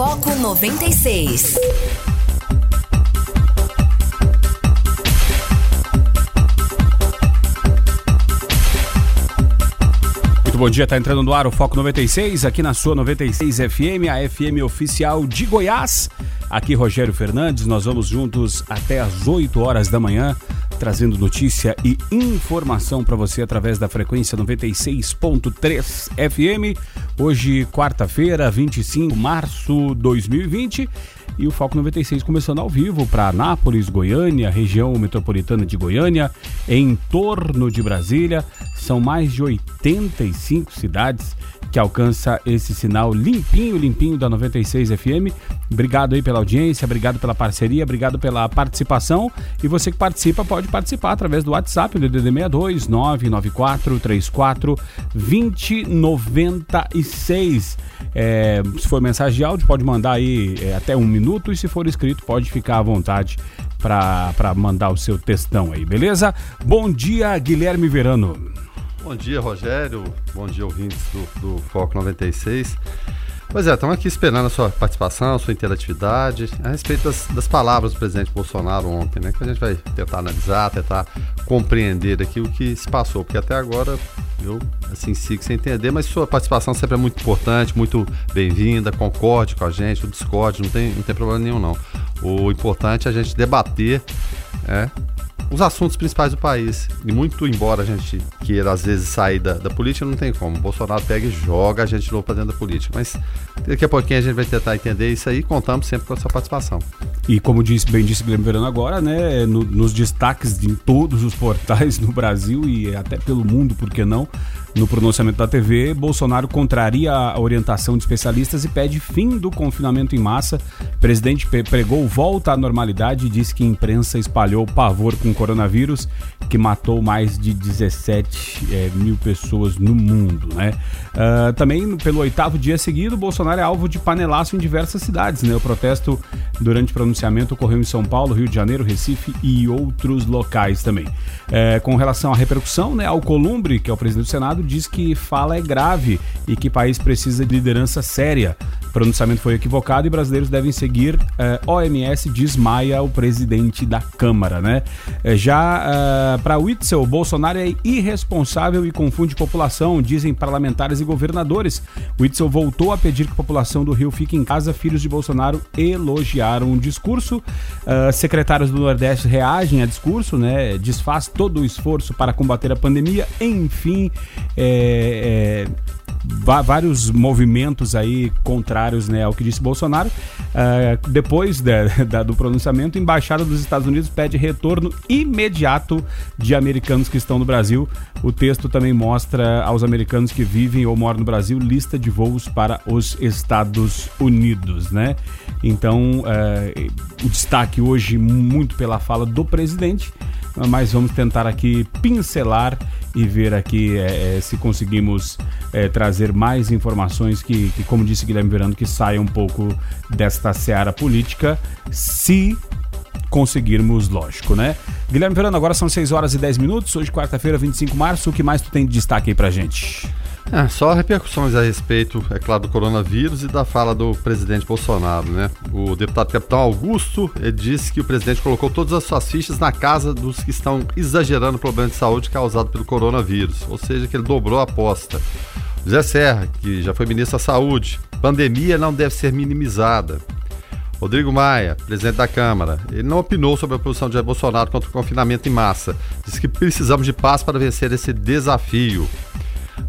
Foco 96. Muito bom dia, tá entrando no ar o Foco 96, aqui na sua 96 FM, a FM oficial de Goiás. Aqui Rogério Fernandes, nós vamos juntos até às 8 horas da manhã, trazendo notícia e informação para você através da frequência 96.3 FM. Hoje, quarta-feira, 25 de março de 2020 e o Foco 96 começando ao vivo para Anápolis, Goiânia, região metropolitana de Goiânia, em torno de Brasília. São mais de 85 cidades que alcança esse sinal limpinho, limpinho da 96 FM. Obrigado aí pela audiência, obrigado pela parceria, obrigado pela participação. E você que participa pode participar através do WhatsApp, do DDD 62 994 34 2096. É, se for mensagem de áudio, pode mandar aí é, até um minuto. E se for escrito, pode ficar à vontade para mandar o seu textão aí, beleza? Bom dia, Guilherme Verano. Bom dia, Rogério. Bom dia, ouvintes do, do Foco 96. Pois é, estamos aqui esperando a sua participação, a sua interatividade a respeito das, das, palavras do presidente Bolsonaro ontem, né? Que a gente vai tentar analisar, tentar compreender aqui o que se passou, porque até agora eu assim sigo sem entender, mas sua participação sempre é muito importante, muito bem-vinda, concorde com a gente, discorde, não tem, não tem problema nenhum não. O importante é a gente debater é, os assuntos principais do país. E muito embora a gente queira, às vezes, sair da, da política, não tem como. O Bolsonaro pega e joga a gente de novo para dentro da política. Mas daqui a pouquinho a gente vai tentar entender isso aí e contamos sempre com a sua participação. E como disse, bem disse Guilherme Verano agora, né, no, nos destaques de todos os portais no Brasil e até pelo mundo, por que não, no pronunciamento da TV, Bolsonaro contraria a orientação de especialistas e pede fim do confinamento em massa. O presidente pregou volta à normalidade e disse que imprensa espalhou pavor com o coronavírus, que matou mais de 17 é, mil pessoas no mundo. Né? Uh, também, pelo oitavo dia seguido, Bolsonaro é alvo de panelaço em diversas cidades. Né? O protesto durante o pronunciamento ocorreu em São Paulo, Rio de Janeiro, Recife e outros locais também. É, com relação à repercussão, né, Alcolumbre, que é o presidente do Senado, diz que fala é grave e que o país precisa de liderança séria. Pronunciamento foi equivocado e brasileiros devem seguir eh, OMS, desmaia o presidente da Câmara, né? Eh, já eh, para Witzel, Bolsonaro é irresponsável e confunde população, dizem parlamentares e governadores. Witzel voltou a pedir que a população do Rio fique em casa. Filhos de Bolsonaro elogiaram o discurso. secretários do Nordeste reagem a discurso, né? Desfaz todo o esforço para combater a pandemia. Enfim, é, é vários movimentos aí contrários né, ao que disse Bolsonaro. Uh, depois de, de, do pronunciamento, a Embaixada dos Estados Unidos pede retorno imediato de americanos que estão no Brasil. O texto também mostra aos americanos que vivem ou moram no Brasil lista de voos para os Estados Unidos, né? Então, uh, o destaque hoje muito pela fala do presidente, mas vamos tentar aqui pincelar e ver aqui é, é, se conseguimos é, trazer mais informações que, que, como disse Guilherme Verano, que saia um pouco desta seara política, se conseguirmos, lógico, né? Guilherme Verano, agora são 6 horas e 10 minutos, hoje quarta-feira, 25 de março, o que mais tu tem de destaque aí pra gente? É, só repercussões a respeito, é claro, do coronavírus e da fala do presidente Bolsonaro, né? O deputado capitão Augusto disse que o presidente colocou todas as suas fichas na casa dos que estão exagerando o problema de saúde causado pelo coronavírus, ou seja, que ele dobrou a aposta. José Serra, que já foi ministro da Saúde, pandemia não deve ser minimizada. Rodrigo Maia, presidente da Câmara, ele não opinou sobre a posição de Jair Bolsonaro contra o confinamento em massa. Disse que precisamos de paz para vencer esse desafio.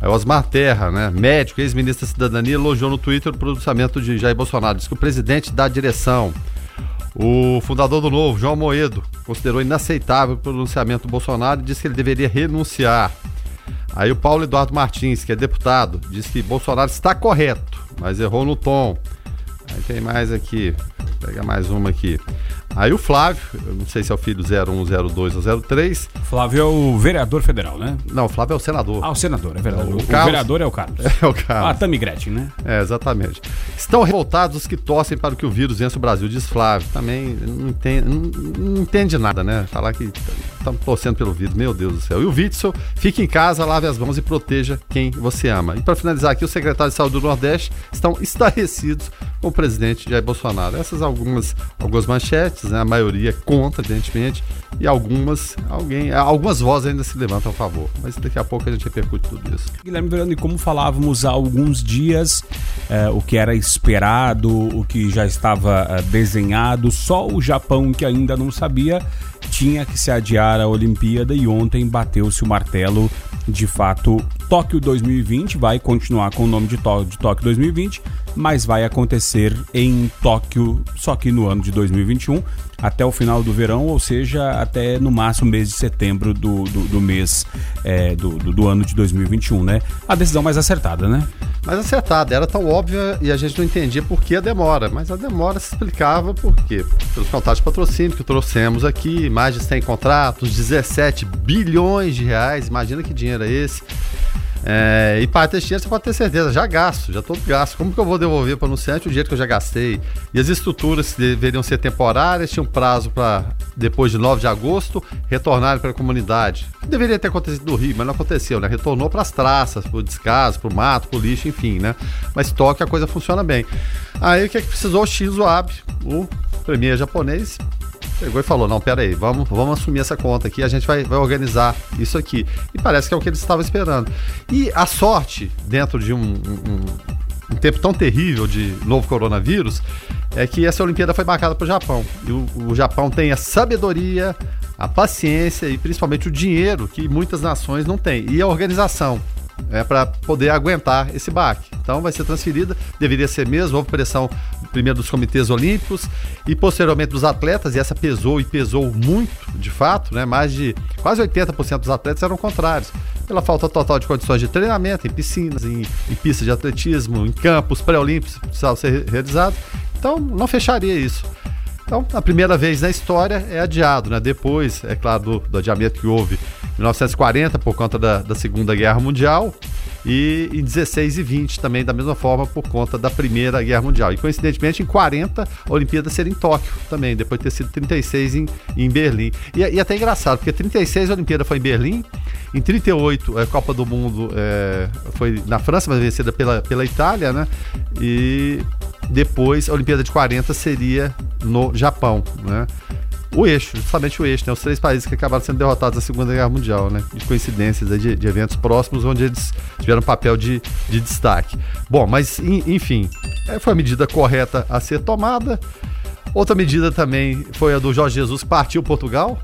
Osmar Terra, né, médico, ex-ministro da Cidadania, elogiou no Twitter o pronunciamento de Jair Bolsonaro. Diz que o presidente dá direção. O fundador do Novo, João Moedo, considerou inaceitável o pronunciamento do Bolsonaro e disse que ele deveria renunciar. Aí o Paulo Eduardo Martins, que é deputado, disse que Bolsonaro está correto, mas errou no tom. Aí tem mais aqui, vou pegar mais uma aqui. Aí o Flávio, eu não sei se é o filho 01, 02 ou 03. Flávio é o vereador federal, né? Não, o Flávio é o senador. Ah, o senador, é verdade. O, o, Carlos... vereador é o Carlos. É o Carlos. Ah, Tami Gretchen, né? É, exatamente. Estão revoltados os que torcem para que o vírus vença o Brasil, diz Flávio. Também não entende, não, não entende nada, né? Falar que estão torcendo pelo vírus, meu Deus do céu. E o Witzel, fique em casa, lave as mãos e proteja quem você ama. E para finalizar aqui, o secretário de Saúde do Nordeste estão estarrecidos o presidente Jair Bolsonaro. Essas algumas, algumas manchetes, né? a maioria contra, evidentemente, e algumas, alguém, algumas vozes ainda se levantam a favor. Mas daqui a pouco a gente repercute tudo isso. Guilherme Verano, e como falávamos há alguns dias, eh, o que era esperado, o que já estava eh, desenhado, só o Japão que ainda não sabia tinha que se adiar a Olimpíada e ontem bateu-se o martelo de fato Tóquio 2020 vai continuar com o nome de, de Tóquio 2020, mas vai acontecer em Tóquio só que no ano de 2021 até o final do verão, ou seja, até no máximo mês de setembro do, do, do mês é, do, do, do, ano de 2021, né? A decisão mais acertada, né? Mais acertada, era tão óbvia e a gente não entendia por que a demora, mas a demora se explicava por quê? Pelos contratos de patrocínio que trouxemos aqui, mais de 100 contratos, 17 bilhões de reais, imagina que dinheiro é esse. É, e para ter você pode ter certeza, já gasto, já todo gasto. Como que eu vou devolver para o anunciante o dinheiro que eu já gastei? E as estruturas deveriam ser temporárias tinham prazo para, depois de 9 de agosto, retornarem para a comunidade. Deveria ter acontecido no Rio, mas não aconteceu, né? Retornou para as traças, para o descaso, para o mato, para o lixo, enfim, né? Mas toque a coisa funciona bem. Aí o que é que precisou? O Shinzo Abe, o premier japonês, pegou e falou: não, pera aí, vamos, vamos assumir essa conta aqui, a gente vai, vai organizar isso aqui. E parece que é o que eles estavam esperando. E a sorte, dentro de um, um, um tempo tão terrível de novo coronavírus, é que essa Olimpíada foi marcada para o Japão. E o, o Japão tem a sabedoria, a paciência e principalmente o dinheiro que muitas nações não têm. E a organização é, para poder aguentar esse baque. Então vai ser transferida, deveria ser mesmo, houve pressão primeiro dos comitês olímpicos e posteriormente dos atletas, e essa pesou e pesou muito, de fato, né? Mais de quase 80% dos atletas eram contrários. Pela falta total de condições de treinamento, em piscinas, em, em pistas de atletismo, em campos pré-olímpicos precisavam ser realizados. Então não fecharia isso. Então, a primeira vez na história é adiado, né? Depois, é claro, do, do adiamento que houve 1940 por conta da, da Segunda Guerra Mundial e em 16 e 20 também da mesma forma por conta da Primeira Guerra Mundial. E coincidentemente em 40 a Olimpíada seria em Tóquio também, depois de ter sido 36 em, em Berlim. E, e até engraçado, porque 36 a Olimpíada foi em Berlim, em 38 a Copa do Mundo é, foi na França, mas vencida pela, pela Itália, né? E depois a Olimpíada de 40 seria no Japão, né? O eixo, justamente o eixo, né? Os três países que acabaram sendo derrotados na Segunda Guerra Mundial, né? De coincidências de, de, eventos próximos onde eles tiveram papel de, de destaque. Bom, mas enfim, é, foi a medida correta a ser tomada. Outra medida também foi a do Jorge Jesus que partiu Portugal,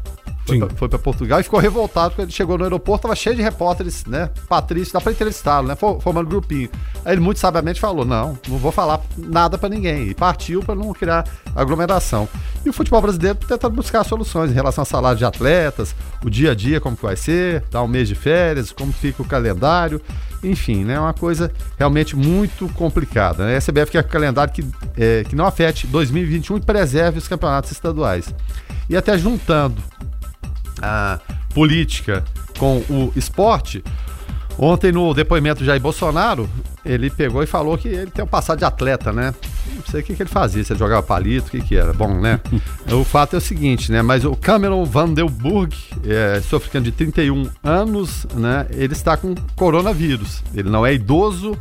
foi para Portugal e ficou revoltado quando ele chegou no aeroporto, tava cheio de repórteres, né? Patrício, dá para entrevistá-lo, né? Formando grupinho. Aí ele muito sabiamente falou: não, não vou falar nada para ninguém. E partiu para não criar aglomeração. E o futebol brasileiro tentando buscar soluções em relação ao salário de atletas, o dia a dia, como que vai ser, dar um mês de férias, como fica o calendário. Enfim, né? Uma coisa realmente muito complicada. Né? A CBF quer um calendário que, é, que não afete 2021 e preserve os campeonatos estaduais. E até juntando a política com o esporte. Ontem, no depoimento de Jair Bolsonaro, ele pegou e falou que ele tem um passado de atleta, né? Não sei o que, que ele fazia, se ele jogava palito, o que, que era. Bom, né? o fato é o seguinte, né? Mas o Cameron Vanderburg, é, sul-africano de 31 anos, né? Ele está com coronavírus. Ele não é idoso,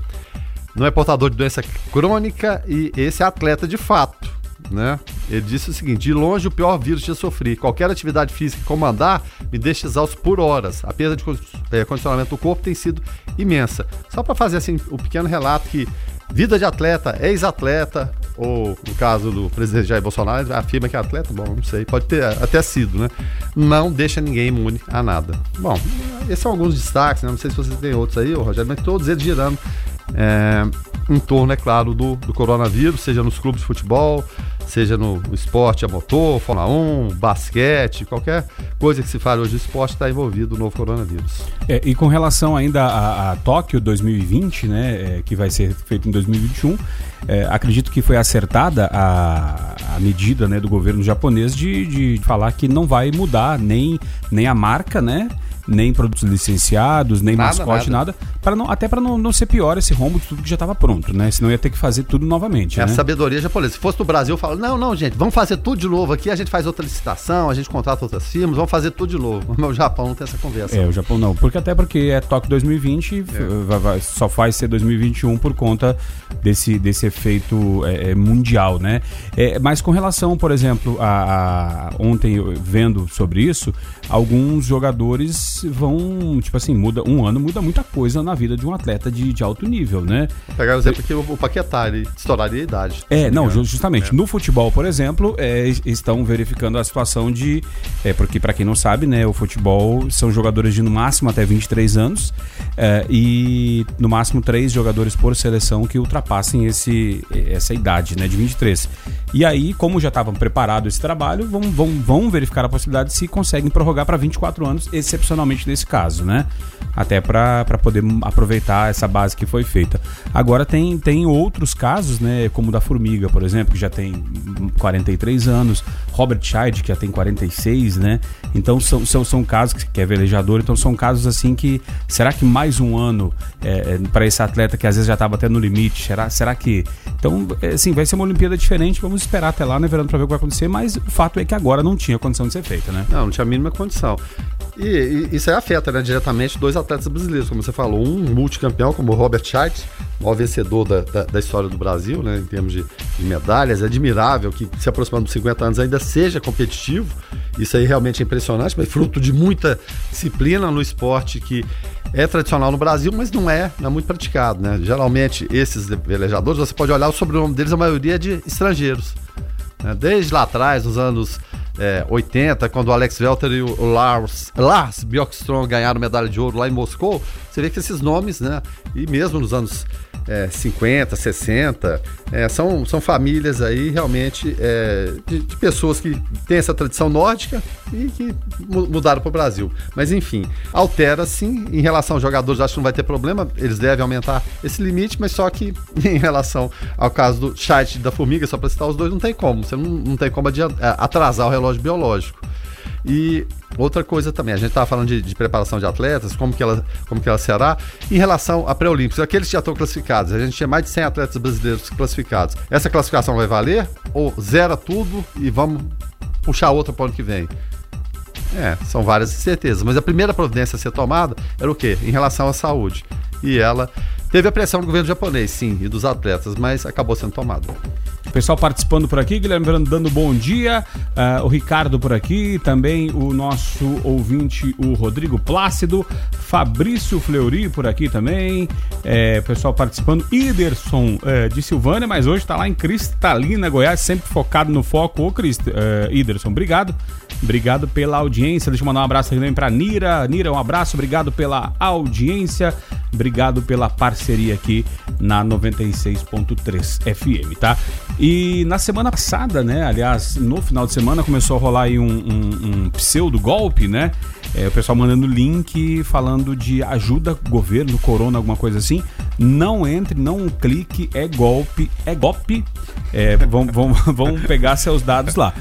não é portador de doença crônica e esse é atleta de fato né? Ele disse o seguinte: de longe o pior vírus que sofri. Qualquer atividade física que comandar me deixa exausto por horas. A perda de é, condicionamento do corpo tem sido imensa. Só para fazer assim o um pequeno relato que vida de atleta, ex-atleta, ou no caso do presidente Jair Bolsonaro, afirma que é atleta, bom, não sei, pode ter até sido, né? Não deixa ninguém imune a nada. Bom, esses são alguns destaques, né? não sei se você tem outros aí, Rogério, mas todos eles girando é, em torno, é claro, do, do coronavírus, seja nos clubes de futebol, seja no, no esporte a motor, Fórmula 1, basquete, qualquer coisa que se fale hoje de esporte está envolvido o novo coronavírus. É, e com relação ainda a, a Tóquio 2020, né, é, que vai ser feito em 2021, é, acredito que foi acertada a, a medida né, do governo japonês de, de falar que não vai mudar nem, nem a marca, né? Nem produtos licenciados, nem Nada, mascote, nada, para não, até para não, não ser pior esse rombo de tudo que já estava pronto, né? Senão ia ter que fazer tudo novamente. É a né? sabedoria japonesa. Se fosse no Brasil, fala: não, não, gente, vamos fazer tudo de novo aqui, a gente faz outra licitação, a gente contrata outras firmas, vamos fazer tudo de novo. Mas o Japão não tem essa conversa. É, o Japão não. Porque até porque é Tóquio 2020, f- vai- vai- só faz ser 2021 por conta desse, desse efeito é, é, mundial, né? É, mas com relação, por exemplo, a, a- ontem eu vendo sobre isso, alguns jogadores vão, tipo assim, muda um ano muda muita coisa na vida de um atleta de, de alto nível, né? Pegar o exemplo aqui, o, Paquetá, ele estouraria a idade. É, não, ju- justamente. No futebol, por exemplo, é, es- estão verificando a situação de. É, porque, para quem não sabe, né, o futebol são jogadores de no máximo até 23 anos é, e no máximo três jogadores por seleção que ultrapassem esse, essa idade, né, de 23. E aí, como já estavam preparados esse trabalho, vão, vão, vão verificar a possibilidade se conseguem prorrogar para 24 anos, excepcionalmente nesse caso, né? Até para poder aproveitar essa base que foi feita. Agora tem, tem outros casos, né? Como o da Formiga, por exemplo, que já tem hum, 43 anos, Robert Scheid, que já tem 46, né? Então são, são, são casos que, que é velejador, então são casos assim que. Será que mais um ano é, para esse atleta que às vezes já estava até no limite? Será, será que. Então, é, assim, vai ser uma Olimpíada diferente, vamos esperar até lá, né, Verano, para ver o que vai acontecer, mas o fato é que agora não tinha condição de ser feita, né? Não, não tinha a mínima condição. E, e isso aí afeta né, diretamente dois atletas brasileiros, como você falou. Um multicampeão, como o Robert Scheidt, maior vencedor da, da, da história do Brasil, né, em termos de, de medalhas. É admirável que, se aproximando dos 50 anos, ainda seja competitivo. Isso aí realmente é impressionante, mas fruto de muita disciplina no esporte que é tradicional no Brasil, mas não é, não é muito praticado. Né? Geralmente, esses velejadores, você pode olhar o sobrenome deles, a maioria é de estrangeiros. né? Desde lá atrás, nos anos é, 80, quando o Alex Welter e o Lars, Lars Bjorkström ganharam medalha de ouro lá em Moscou, você vê que esses nomes, né? E mesmo nos anos é, 50, 60, é, são, são famílias aí realmente é, de, de pessoas que têm essa tradição nórdica e que mu- mudaram para o Brasil. Mas enfim, altera sim. Em relação aos jogadores, acho que não vai ter problema, eles devem aumentar esse limite, mas só que em relação ao caso do chat da formiga, só para citar os dois, não tem como. Você não, não tem como atrasar o relógio biológico. E outra coisa também, a gente estava falando de, de preparação de atletas, como que, ela, como que ela será, em relação a pré-olímpicos, aqueles que já estão classificados, a gente tinha mais de 100 atletas brasileiros classificados. Essa classificação vai valer? Ou zera tudo e vamos puxar outra para o ano que vem? É, são várias incertezas, mas a primeira providência a ser tomada era o quê? Em relação à saúde. E ela teve a pressão do governo japonês, sim, e dos atletas, mas acabou sendo tomada. O pessoal participando por aqui, Guilherme Verano dando bom dia, ah, o Ricardo por aqui, também o nosso ouvinte, o Rodrigo Plácido, Fabrício Fleury por aqui também, é, pessoal participando, Iderson é, de Silvânia, mas hoje está lá em Cristalina, Goiás, sempre focado no foco. Ô, Crist, é, Iderson, obrigado. Obrigado pela audiência. Deixa eu mandar um abraço também para Nira. Nira, um abraço. Obrigado pela audiência. Obrigado pela parceria aqui na 96.3 FM, tá? E na semana passada, né? Aliás, no final de semana começou a rolar aí um, um, um pseudo golpe, né? É, o pessoal mandando link falando de ajuda governo, corona, alguma coisa assim. Não entre, não clique, é golpe, é golpe. É, vão, vão, vão pegar seus dados lá.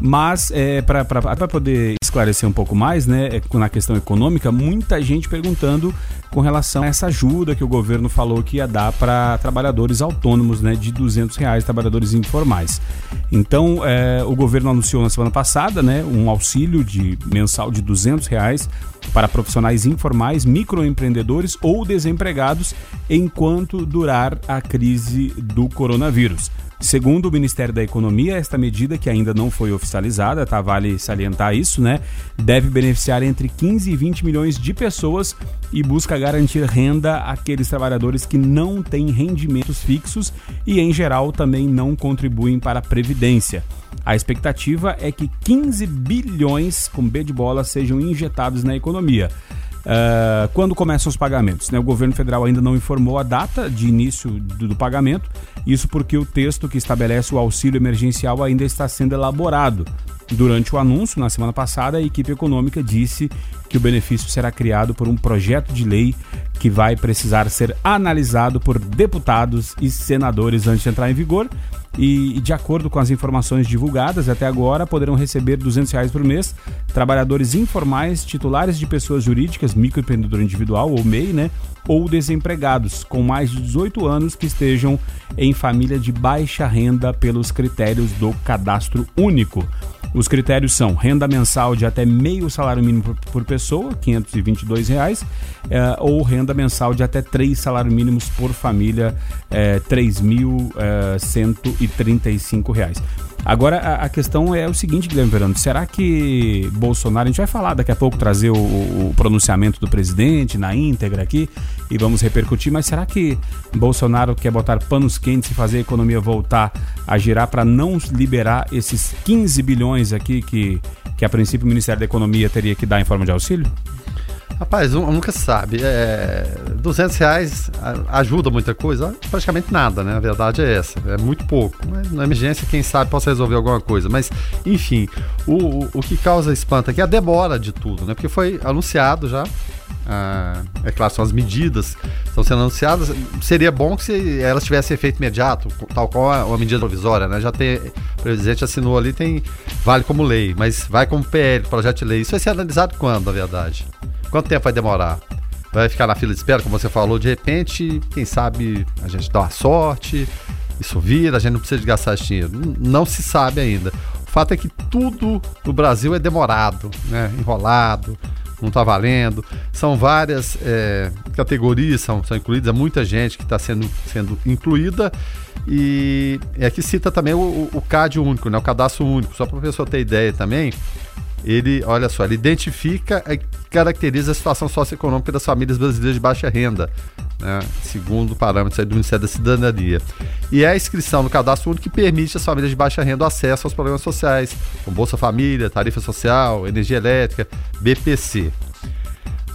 Mas, é, para poder esclarecer um pouco mais, né, é, na questão econômica, muita gente perguntando com relação a essa ajuda que o governo falou que ia dar para trabalhadores autônomos, né, de 200 reais, trabalhadores informais. Então, é, o governo anunciou na semana passada, né, um auxílio de mensal de 200 reais para profissionais informais, microempreendedores ou desempregados enquanto durar a crise do coronavírus. Segundo o Ministério da Economia, esta medida, que ainda não foi oficializada, tá? Vale salientar isso, né? Deve beneficiar entre 15 e 20 milhões de pessoas e busca garantir renda àqueles trabalhadores que não têm rendimentos fixos e, em geral, também não contribuem para a Previdência. A expectativa é que 15 bilhões, com B de bola, sejam injetados na economia. Uh, quando começam os pagamentos? Né? O governo federal ainda não informou a data de início do, do, pagamento, isso porque o texto que estabelece o auxílio emergencial ainda está sendo elaborado. Durante o anúncio, na semana passada, a equipe econômica disse que o benefício será criado por um projeto de lei que vai precisar ser analisado por deputados e senadores antes de entrar em vigor. E, de acordo com as informações divulgadas até agora, poderão receber 200 reais por mês trabalhadores informais, titulares de pessoas jurídicas, microempreendedor individual ou MEI, né? Ou desempregados com mais de 18 anos que estejam em família de baixa renda pelos critérios do cadastro único. Os critérios são renda mensal de até meio salário mínimo por, pessoa, 522 reais, eh, ou renda mensal de até três salários mínimos por família, eh, 3.135 reais. Agora, a, a, questão é o seguinte, Guilherme Verano, será que Bolsonaro, a gente vai falar daqui a pouco, trazer o, o, pronunciamento do presidente na íntegra aqui e vamos repercutir, mas será que Bolsonaro quer botar panos quentes e fazer a economia voltar a girar para não liberar esses 15 bilhões aqui que, que a princípio o Ministério da Economia teria que dar em forma de auxílio? Rapaz, nunca se sabe. É, 200 reais ajuda muita coisa? Praticamente nada, né? A verdade é essa. É muito pouco. Na emergência, quem sabe possa resolver alguma coisa. Mas, enfim, o, o, o que causa espanto aqui é a demora de tudo, né? Porque foi anunciado já. Ah, é claro, são as medidas estão sendo anunciadas. Seria bom que se elas tivessem efeito imediato, tal qual a, a medida provisória, né? Já tem, o presidente assinou ali, tem vale como lei, mas vai como PL, projeto de lei. Isso vai ser analisado quando, na verdade? Quanto tempo vai demorar? Vai ficar na fila de espera, como você falou, de repente, quem sabe a gente dá uma sorte, isso vira, a gente não precisa de gastar esse dinheiro. Não se sabe ainda. O fato é que tudo no Brasil é demorado, né? enrolado, não está valendo. São várias é, categorias, são, são incluídas, é muita gente que está sendo, sendo incluída. E é que cita também o, o CAD único, né? o cadastro único, só para a pessoa ter ideia também ele, olha só, ele identifica e caracteriza a situação socioeconômica das famílias brasileiras de baixa renda, né, segundo parâmetros do Ministério da Cidadania. E é a inscrição no cadastro único que permite às famílias de baixa renda o acesso aos programas sociais, como Bolsa Família, Tarifa Social, Energia Elétrica, BPC.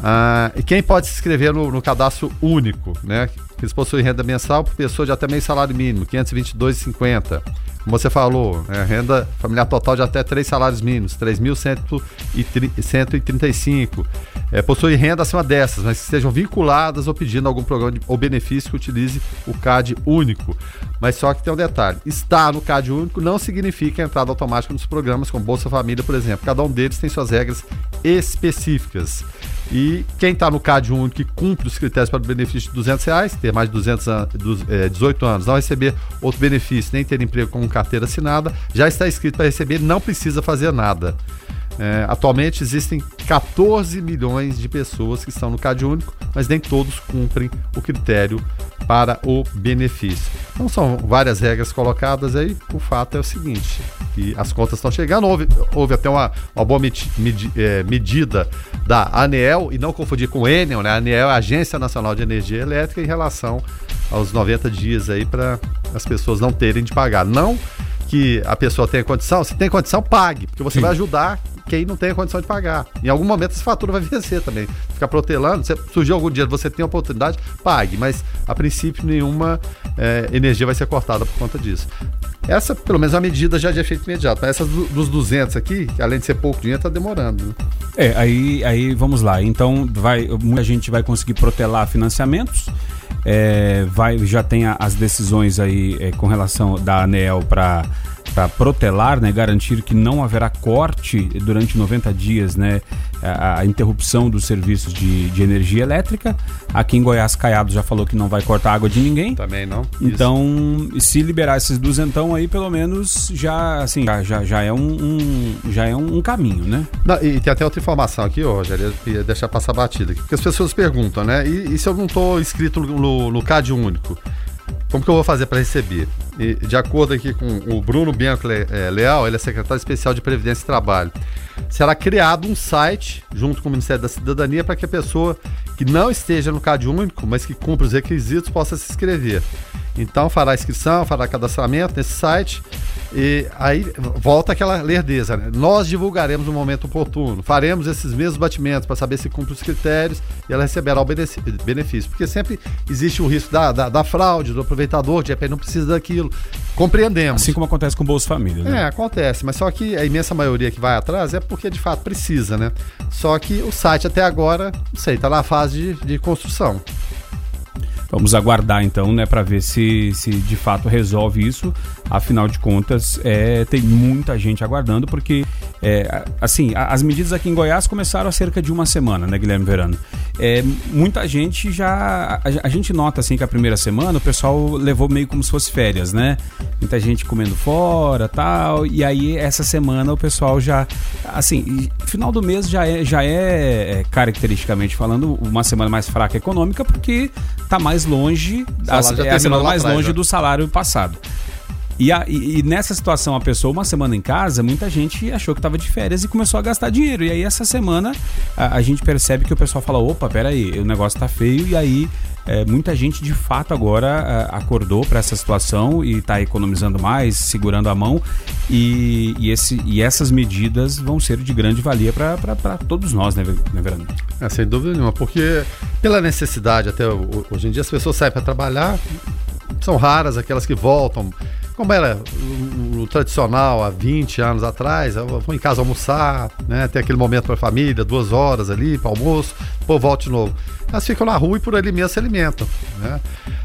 Ah, e quem pode se inscrever no, no cadastro único, né? Que eles possuem renda mensal por pessoa de até meio salário mínimo, R$ 522,50 como você falou, é, renda familiar total de até três salários mínimos, 3.135. É, possui renda acima dessas, mas que estejam vinculadas ou pedindo algum programa de, ou benefício que utilize o CAD único. Mas só que tem um detalhe: estar no CAD único não significa entrada automática nos programas como Bolsa Família, por exemplo. Cada um deles tem suas regras específicas. E quem está no CAD único que cumpre os critérios para o benefício de 200 reais, ter mais de 200 an é, 18 anos, não receber outro benefício, nem ter emprego com carteira assinada, já está inscrito para receber, não precisa fazer nada. É, atualmente existem 14 milhões de pessoas que estão no CAD único, mas nem todos cumprem o critério para o benefício. Então são várias regras colocadas aí. O fato é o seguinte: que as contas estão chegando. Houve, houve até uma, uma boa medi, medi, é, medida da ANEEL, e não confundir com o Enel, né? A ANEEL é a Agência Nacional de Energia Elétrica em relação aos 90 dias aí para as pessoas não terem de pagar. Não que a pessoa tenha condição, se tem condição, pague, porque você Sim. vai ajudar quem não tem a condição de pagar. Em algum momento essa fatura vai vencer também. Ficar protelando, se surgir algum dia, você tem a oportunidade, pague, mas a princípio nenhuma é, energia vai ser cortada por conta disso. Essa, pelo menos, é uma medida já de efeito imediato. Mas essas dos 200 aqui, além de ser pouco dinheiro, está demorando. Né? É, aí, aí vamos lá. Então, vai, muita gente vai conseguir protelar financiamentos. É, vai, já tem as decisões aí é, com relação da ANEL para para protelar, né, garantir que não haverá corte durante 90 dias, né, a, a interrupção dos serviços de, de, energia elétrica. Aqui em Goiás, Caiado já falou que não vai cortar água de ninguém. Também não. Então, Isso. se liberar esses duzentão aí, pelo menos já, assim, já, já, é um, um, já é um, caminho, né? Não, e tem até outra informação aqui, Rogério, ia deixar passar batida, porque as pessoas perguntam, né? E, e se eu não estou inscrito no, no CAD único? Como que eu vou fazer para receber? E, de acordo aqui com o Bruno Bianco é, Leal, ele é secretário especial de Previdência e Trabalho. Será criado um site junto com o Ministério da Cidadania para que a pessoa que não esteja no CAD único, mas que cumpra os requisitos, possa se inscrever. Então fará inscrição, fará cadastramento nesse site E aí volta aquela lerdeza, né? Nós divulgaremos no momento oportuno, faremos esses mesmos batimentos para saber se cumpre os critérios e ela receberá o benefício. Porque sempre existe o risco da, da, da fraude, do aproveitador, de repente não precisa daquilo. Compreendemos. Assim como acontece com o Bolsa Família, né? É, acontece, mas só que a imensa maioria que vai atrás é porque de fato precisa, né? Só que o site até agora, não sei, está na fase de, de construção. Vamos aguardar então, né, para ver se, se de fato resolve isso. Afinal de contas, é, tem muita gente aguardando, porque, é, assim, as medidas aqui em Goiás começaram há cerca de uma semana, né, Guilherme Verano? É, muita gente já. A, a, gente nota, assim, que a primeira semana o pessoal levou meio como se fosse férias, né? Muita gente comendo fora tal. E aí, essa semana o pessoal já. Assim, final do mês já é, já é, é caracteristicamente falando, uma semana mais fraca econômica, porque tá mais longe. é a semana mais longe já. do salário passado. E, a, e, nessa situação, a pessoa, uma semana em casa, muita gente achou que estava de férias e começou a gastar dinheiro. E aí, essa semana, a, a gente percebe que o pessoal fala: opa, peraí, o negócio tá feio. E aí, é, muita gente de fato agora a, acordou para essa situação e está economizando mais, segurando a mão. E, e, esse, e essas medidas vão ser de grande valia para todos nós, né, né Verano? É, sem dúvida nenhuma, porque pela necessidade, até hoje em dia, as pessoas saem para trabalhar, são raras aquelas que voltam como era o, o, tradicional há 20 anos atrás, eu vou em casa almoçar, né? Tem aquele momento para a família, duas horas ali para almoço, pô, volto de novo. Elas ficam na rua e por ali mesmo se alimentam, né?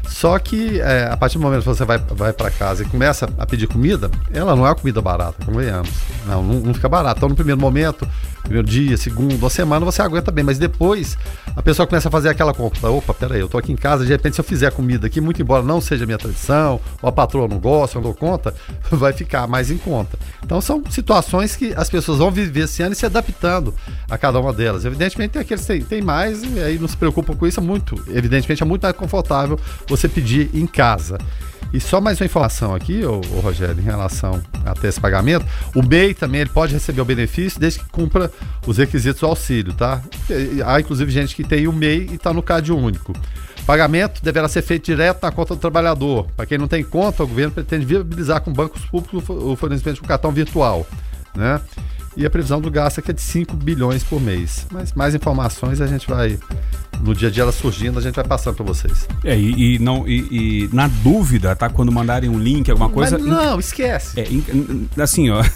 Só que é, a partir do momento que você vai, vai para casa e começa a pedir comida, ela não é uma comida barata, convenhamos. Não, não, não fica barata. Então, no primeiro momento, primeiro dia, segundo, uma semana, você aguenta bem. Mas depois, a pessoa começa a fazer aquela conta. Opa, peraí, eu tô aqui em casa, de repente, se eu fizer comida aqui, muito embora não seja minha tradição, ou a patroa não gosta, eu não dou conta, vai ficar mais em conta. Então, são situações que as pessoas vão viver esse ano e se adaptando a cada uma delas. Evidentemente, tem aqueles que têm, tem mais, e aí não se preocupam com isso, é muito, evidentemente, é muito mais confortável você pedir em casa. E só mais uma informação aqui, ô, ô, Rogério, em relação até esse pagamento. O MEI também ele pode receber o benefício desde que cumpra os requisitos do auxílio, tá? Há inclusive gente que tem o MEI e está no CAD único. Pagamento deverá ser feito direto na conta do trabalhador. Para quem não tem conta, o governo pretende viabilizar com bancos públicos o fornecimento de um cartão virtual, né? E a previsão do gasto aqui é de 5 bilhões por mês. Mas mais informações a gente vai no dia a dia ela surgindo, a gente vai passando para vocês. É, e, e não, e, e, na dúvida, tá? Quando mandarem um link, alguma coisa. Mas não, esquece. É, assim, ó.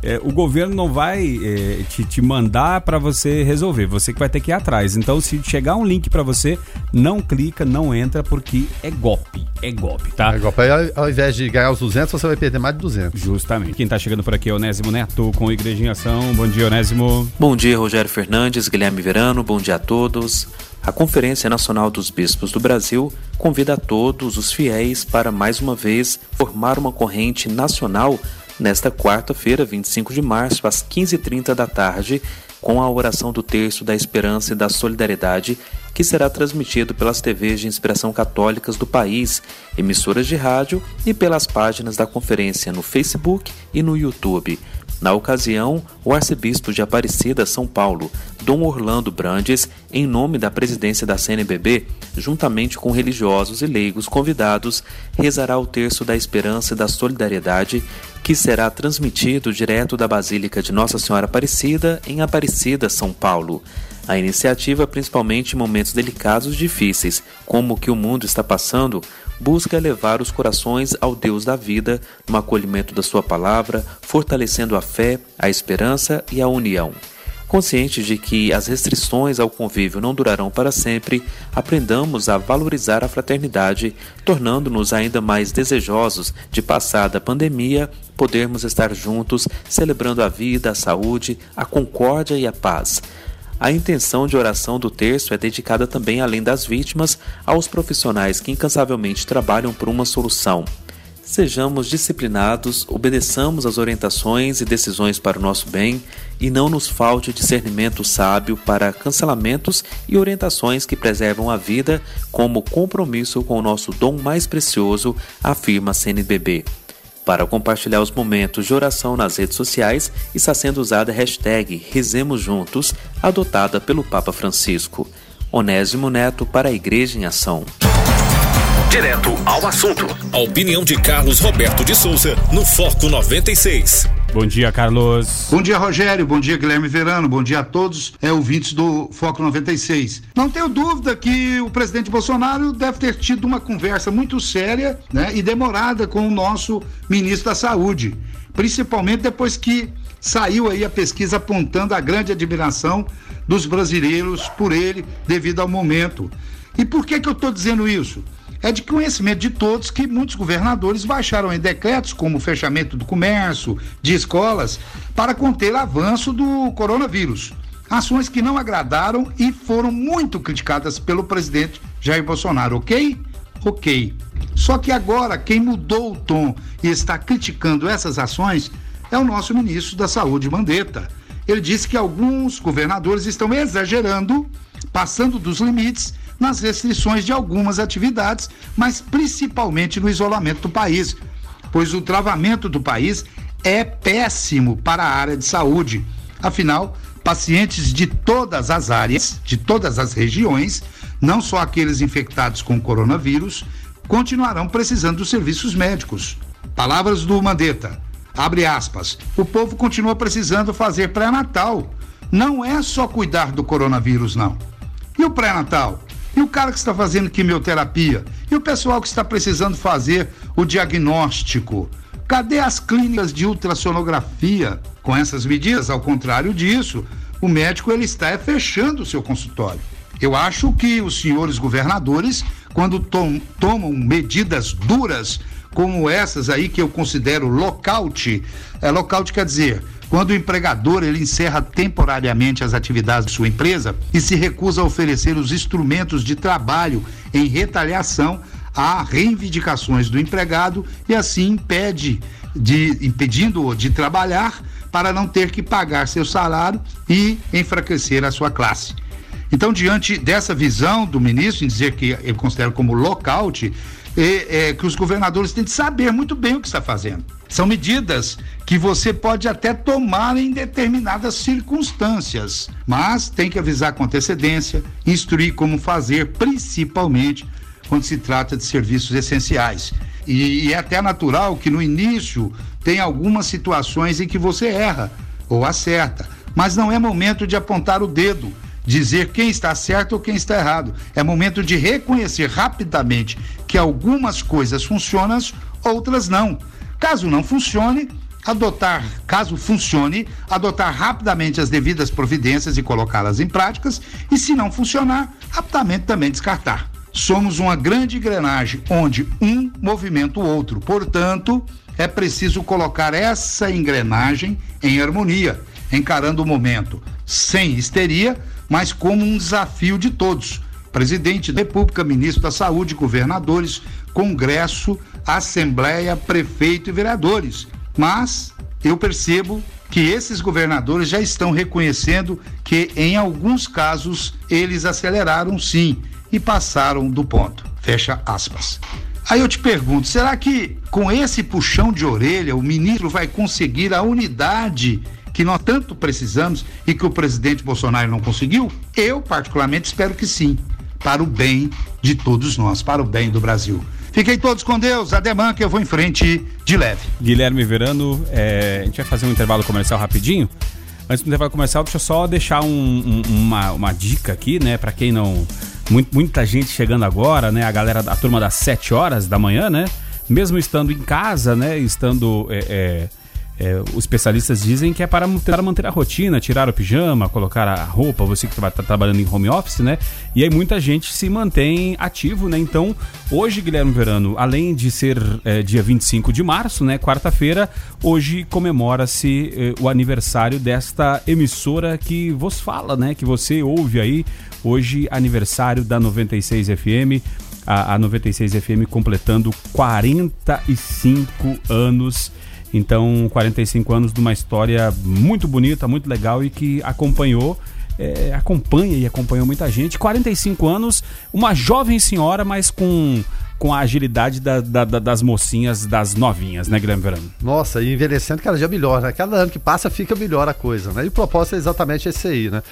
É, o governo não vai é, te, te mandar para você resolver, você que vai ter que ir atrás. Então, se chegar um link para você, não clica, não entra, porque é golpe. É golpe, tá? É golpe. Aí, ao invés de ganhar os 200, você vai perder mais de 200. Justamente. Quem tá chegando por aqui é o Onésimo Neto com Igreja em Bom dia, Onésimo. Bom dia, Rogério Fernandes, Guilherme Verano. Bom dia a todos. A Conferência Nacional dos Bispos do Brasil convida a todos os fiéis para mais uma vez formar uma corrente nacional nesta quarta-feira, 25 de março, às 15h30 da tarde, com a oração do Terço da Esperança e da Solidariedade, que será transmitido pelas TVs de inspiração católicas do país, emissoras de rádio e pelas páginas da conferência no Facebook e no YouTube. Na ocasião, o arcebispo de Aparecida, São Paulo, Dom Orlando Brandes, em nome da presidência da CNBB, juntamente com religiosos e leigos convidados, rezará o terço da esperança e da solidariedade, que será transmitido direto da Basílica de Nossa Senhora Aparecida, em Aparecida, São Paulo. A iniciativa, principalmente em momentos delicados e difíceis, como o que o mundo está passando, busca levar os corações ao Deus da vida, no acolhimento da Sua palavra, fortalecendo a fé, a esperança e a união. Conscientes de que as restrições ao convívio não durarão para sempre, aprendamos a valorizar a fraternidade, tornando-nos ainda mais desejosos de, passada a pandemia, podermos estar juntos, celebrando a vida, a saúde, a concórdia e a paz. A intenção de oração do terço é dedicada também, além das vítimas, aos profissionais que incansavelmente trabalham por uma solução. Sejamos disciplinados, obedeçamos às orientações e decisões para o nosso bem e não nos falte discernimento sábio para cancelamentos e orientações que preservam a vida como compromisso com o nosso dom mais precioso, afirma a CNBB. Para compartilhar os momentos de oração nas redes sociais, está sendo usada a hashtag Rezemos Juntos, adotada pelo Papa Francisco. Onésimo Neto para a Igreja em Ação. direto ao assunto. A opinião de Carlos Roberto de Souza no Foco 96. Bom dia, Carlos. Bom dia, Rogério. Bom dia, Guilherme Verano. Bom dia a todos, é, ouvintes do Foco 96. Não tenho dúvida que o presidente Bolsonaro deve ter tido uma conversa muito séria né, e demorada com o nosso ministro da Saúde, principalmente depois que saiu aí a pesquisa apontando a grande admiração dos brasileiros por ele devido ao momento. E por que, que eu estou dizendo isso? É de conhecimento de todos que muitos governadores baixaram em decretos, como fechamento do comércio, de escolas, para conter o avanço do coronavírus. Ações que não agradaram e foram muito criticadas pelo presidente Jair Bolsonaro, ok? Ok. Só que agora quem mudou o tom e está criticando essas ações é o nosso ministro da Saúde, Mandetta. Ele disse que alguns governadores estão exagerando, passando dos limites nas restrições de algumas atividades, mas principalmente no isolamento do país, pois o travamento do país é péssimo para a área de saúde. Afinal, pacientes de todas as áreas, de todas as regiões, não só aqueles infectados com coronavírus, continuarão precisando dos serviços médicos. Palavras do Mandetta. Abre aspas. O povo continua precisando fazer pré-natal. Não é só cuidar do coronavírus, não. E o pré-natal? E o cara que está fazendo quimioterapia? E o pessoal que está precisando fazer o diagnóstico? Cadê as clínicas de ultrassonografia? Com essas medidas, ao contrário disso, o médico ele está fechando o seu consultório. Eu acho que os senhores governadores, quando tom, tomam medidas duras como essas aí que eu considero lockout. É, lockout quer dizer quando o empregador ele encerra temporariamente as atividades de sua empresa e se recusa a oferecer os instrumentos de trabalho em retaliação a reivindicações do empregado e assim impede de impedindo-o de trabalhar para não ter que pagar seu salário e enfraquecer a sua classe. Então, diante dessa visão do ministro, em dizer que ele considera como lockout, é, é, que os governadores têm de saber muito bem o que está fazendo. São medidas que você pode até tomar em determinadas circunstâncias, mas tem que avisar com antecedência, instruir como fazer, principalmente quando se trata de serviços essenciais. E, e é até natural que no início tem algumas situações em que você erra ou acerta, mas não é momento de apontar o dedo dizer quem está certo ou quem está errado. É momento de reconhecer rapidamente que algumas coisas funcionam, outras não. Caso não funcione, adotar, caso funcione, adotar rapidamente as devidas providências e colocá-las em práticas, e se não funcionar, rapidamente também descartar. Somos uma grande engrenagem onde um movimenta o outro. Portanto, é preciso colocar essa engrenagem em harmonia, encarando o momento sem histeria, mas como um desafio de todos. Presidente da República, ministro da Saúde, governadores, Congresso, Assembleia, prefeito e vereadores. Mas eu percebo que esses governadores já estão reconhecendo que, em alguns casos, eles aceleraram sim e passaram do ponto. Fecha aspas. Aí eu te pergunto, será que com esse puxão de orelha o ministro vai conseguir a unidade que nós tanto precisamos e que o presidente Bolsonaro não conseguiu? Eu, particularmente, espero que sim, para o bem de todos nós, para o bem do Brasil. Fiquem todos com Deus, ademã que eu vou em frente de leve. Guilherme Verano, é, a gente vai fazer um intervalo comercial rapidinho. Antes do intervalo comercial, deixa eu só deixar um, um, uma, uma dica aqui, né, para quem não. Muito, muita gente chegando agora, né, a galera, a turma das 7 horas da manhã, né, mesmo estando em casa, né, estando. É, é, é, os especialistas dizem que é para tentar manter a rotina, tirar o pijama, colocar a roupa, você que está trabalhando em home office, né? E aí muita gente se mantém ativo, né? Então, hoje, Guilherme Verano, além de ser é, dia 25 de março, né? Quarta-feira, hoje comemora-se é, o aniversário desta emissora que vos fala, né? Que você ouve aí. Hoje, aniversário da 96 FM. A, a 96 FM completando 45 anos então, 45 anos de uma história muito bonita, muito legal e que acompanhou é, acompanha e acompanhou muita gente. 45 anos, uma jovem senhora, mas com, com a agilidade da, da, da, das mocinhas, das novinhas, né, Guilherme Verano? Nossa, e envelhecendo cada dia melhor, né? Cada ano que passa fica melhor a coisa, né? E o propósito é exatamente esse aí, né?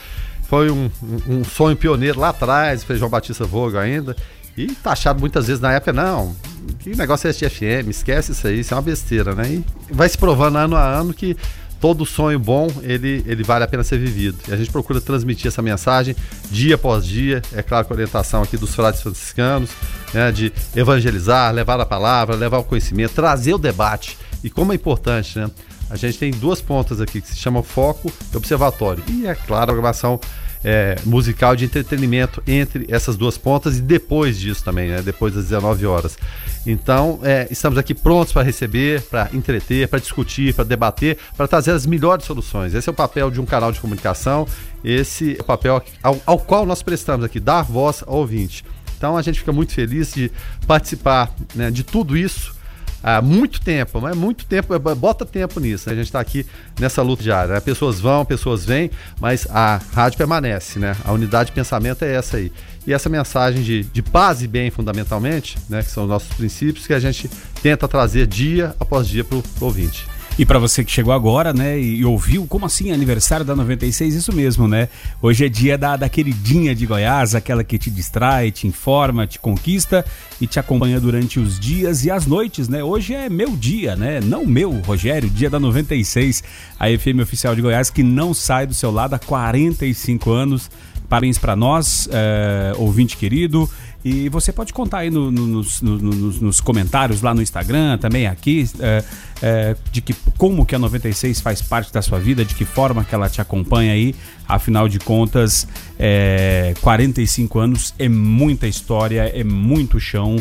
Foi um, um, sonho pioneiro lá atrás, Feijão Batista Voga ainda, E taxado muitas vezes na época, não, que negócio é este FM, esquece isso aí, isso é uma besteira, né? E vai se provando ano a ano que todo sonho bom, ele, ele vale a pena ser vivido. E a gente procura transmitir essa mensagem dia após dia, é claro com a orientação aqui dos frades franciscanos, né, de evangelizar, levar a palavra, levar o conhecimento, trazer o debate. E como é importante, né? A gente tem duas pontas aqui que se chama foco e observatório. E é claro, a programação é, musical de entretenimento entre essas duas pontas e depois disso também, né? depois das 19 horas. Então, é, estamos aqui prontos para receber, para entreter, para discutir, para debater, para trazer as melhores soluções. Esse é o papel de um canal de comunicação, esse é o papel ao, ao qual nós prestamos aqui, dar voz ao ouvinte. Então, a gente fica muito feliz de participar né, de tudo isso há muito tempo, mas muito tempo, é, bota tempo nisso. Né? A gente está aqui nessa luta diária. Né? Pessoas vão, pessoas vêm, mas a rádio permanece, né? A unidade de pensamento é essa aí. E essa mensagem de, de paz e bem, fundamentalmente, né? Que são os nossos princípios, que a gente tenta trazer dia após dia para o ouvinte. E para você que chegou agora, né, e, ouviu, como assim aniversário da 96? Isso mesmo, né? Hoje é dia da, da queridinha de Goiás, aquela que te distrai, te informa, te conquista e te acompanha durante os dias e as noites, né? Hoje é meu dia, né? Não meu, Rogério, dia da 96, a FM oficial de Goiás que não sai do seu lado há 45 anos. Parabéns para nós, é, ouvinte querido. E você pode contar aí no, no, nos, no, nos, comentários lá no Instagram, também aqui, é, é, de que como que a 96 faz parte da sua vida, de que forma que ela te acompanha aí. Afinal de contas, é, 45 anos é muita história, é muito chão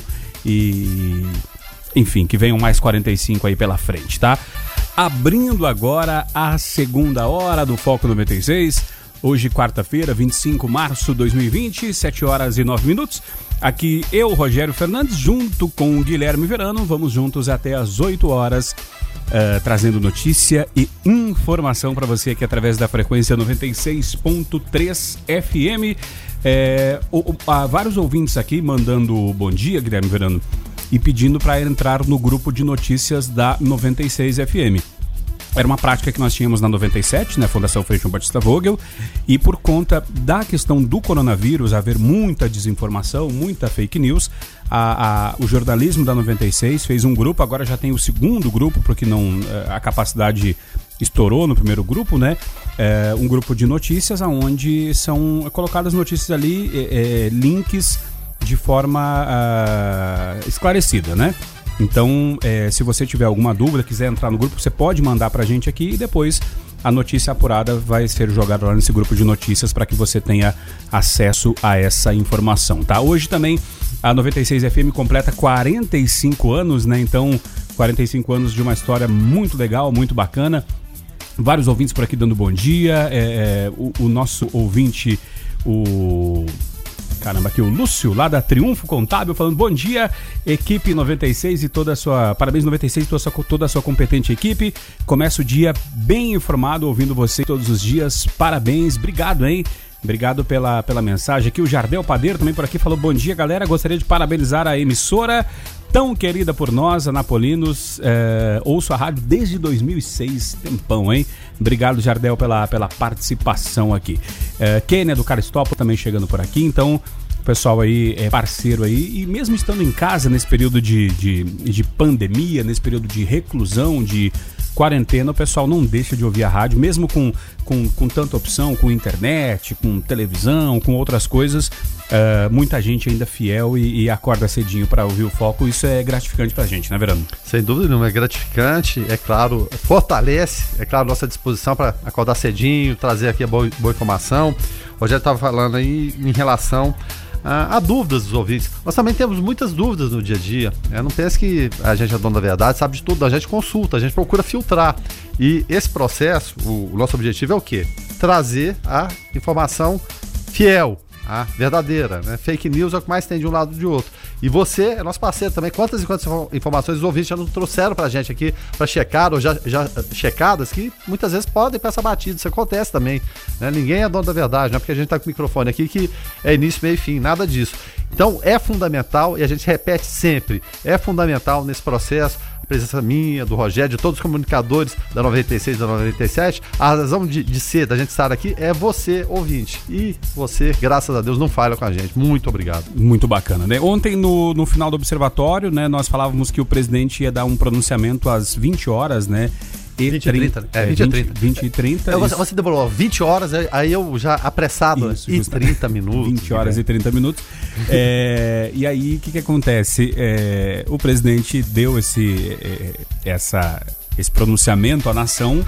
e enfim, que venham mais 45 aí pela frente, tá? Abrindo agora a segunda hora do Foco 96. Hoje, quarta-feira, 25 de março de 2020, 7 horas e 9 minutos. Aqui eu, Rogério Fernandes, junto com Guilherme Verano, vamos juntos até as 8 horas, uh, trazendo notícia e informação para você aqui através da frequência 96.3 FM. É, o, o, há vários ouvintes aqui mandando bom dia, Guilherme Verano, e pedindo para entrar no grupo de notícias da 96 FM. Era uma prática que nós tínhamos na 97, né, Fundação Freixo Batista Vogel, e por conta da questão do coronavírus, haver muita desinformação, muita fake news, a, a, o jornalismo da 96 fez um grupo, agora já tem o segundo grupo, porque não eh, a capacidade estourou no primeiro grupo, né? É, um grupo de notícias onde são colocadas notícias ali, é, é, links de forma uh, esclarecida, né? Então, é, se você tiver alguma dúvida, quiser entrar no grupo, você pode mandar para a gente aqui e depois a notícia apurada vai ser jogada lá nesse grupo de notícias para que você tenha acesso a essa informação, tá? Hoje também a 96 FM completa 45 anos, né? Então, 45 anos de uma história muito legal, muito bacana. Vários ouvintes por aqui dando bom dia. É, é, o, o nosso ouvinte, o Caramba, aqui o Lúcio, lá da Triunfo Contábil, falando bom dia, equipe 96 e toda a sua. Parabéns 96 e toda toda a sua competente equipe. Começa o dia bem informado, ouvindo você todos os dias. Parabéns, obrigado, hein? Obrigado pela, pela mensagem aqui. O Jardel Padeiro também por aqui falou: Bom dia, galera. Gostaria de parabenizar a emissora tão querida por nós, Anapolinos. É, ouço a rádio desde 2006, tempão, hein? Obrigado, Jardel, pela, pela participação aqui. É, Kênia do Caristópolis também chegando por aqui, então pessoal aí é parceiro aí e mesmo estando em casa nesse período de, de, de pandemia, nesse período de reclusão, de quarentena, o pessoal não deixa de ouvir a rádio, mesmo com, com, com tanta opção, com internet, com televisão, com outras coisas. Uh, muita gente ainda fiel e, e acorda cedinho para ouvir o foco. Isso é gratificante para a gente, né, Verano? Sem dúvida nenhuma, é gratificante, é claro, fortalece, é claro, nossa disposição para acordar cedinho, trazer aqui a boa, boa informação. O Rogério estava falando aí em relação há dúvidas dos ouvintes. Nós também temos muitas dúvidas no dia a dia. Né? Não pense que a gente é dono da verdade, sabe de tudo. A gente consulta, a gente procura filtrar. E esse processo, o, o nosso objetivo é o quê? Trazer a informação fiel, a verdadeira, né? Fake news é o que mais tem de um lado e de outro. E você é nosso parceiro também. Quantas e quantas informações os ouvintes já nos trouxeram pra gente aqui para checar ou já, já checadas que muitas vezes podem passar batido. Isso acontece também. Né? Ninguém é dono da verdade, não é porque a gente tá com o microfone aqui que é início, meio e fim, nada disso. Então é fundamental e a gente repete sempre: é fundamental nesse processo presença minha, do Rogério, de todos os comunicadores da 96 da 97. A razão de, de ser, da gente estar aqui, é você, ouvinte. E você, graças a Deus, não falha com a gente. Muito obrigado. Muito bacana, né? Ontem, no, no final do observatório, né, nós falávamos que o presidente ia dar um pronunciamento às 20 horas, né? E 20 30, 30. É, 20 e 30. 20 e 30. É, você, você demorou 20 horas, aí eu já apressado. Isso, e 30 minutos. 20 horas né? e 30 minutos. é, e aí, o que, que acontece? É, o presidente deu esse, é, essa, esse pronunciamento à nação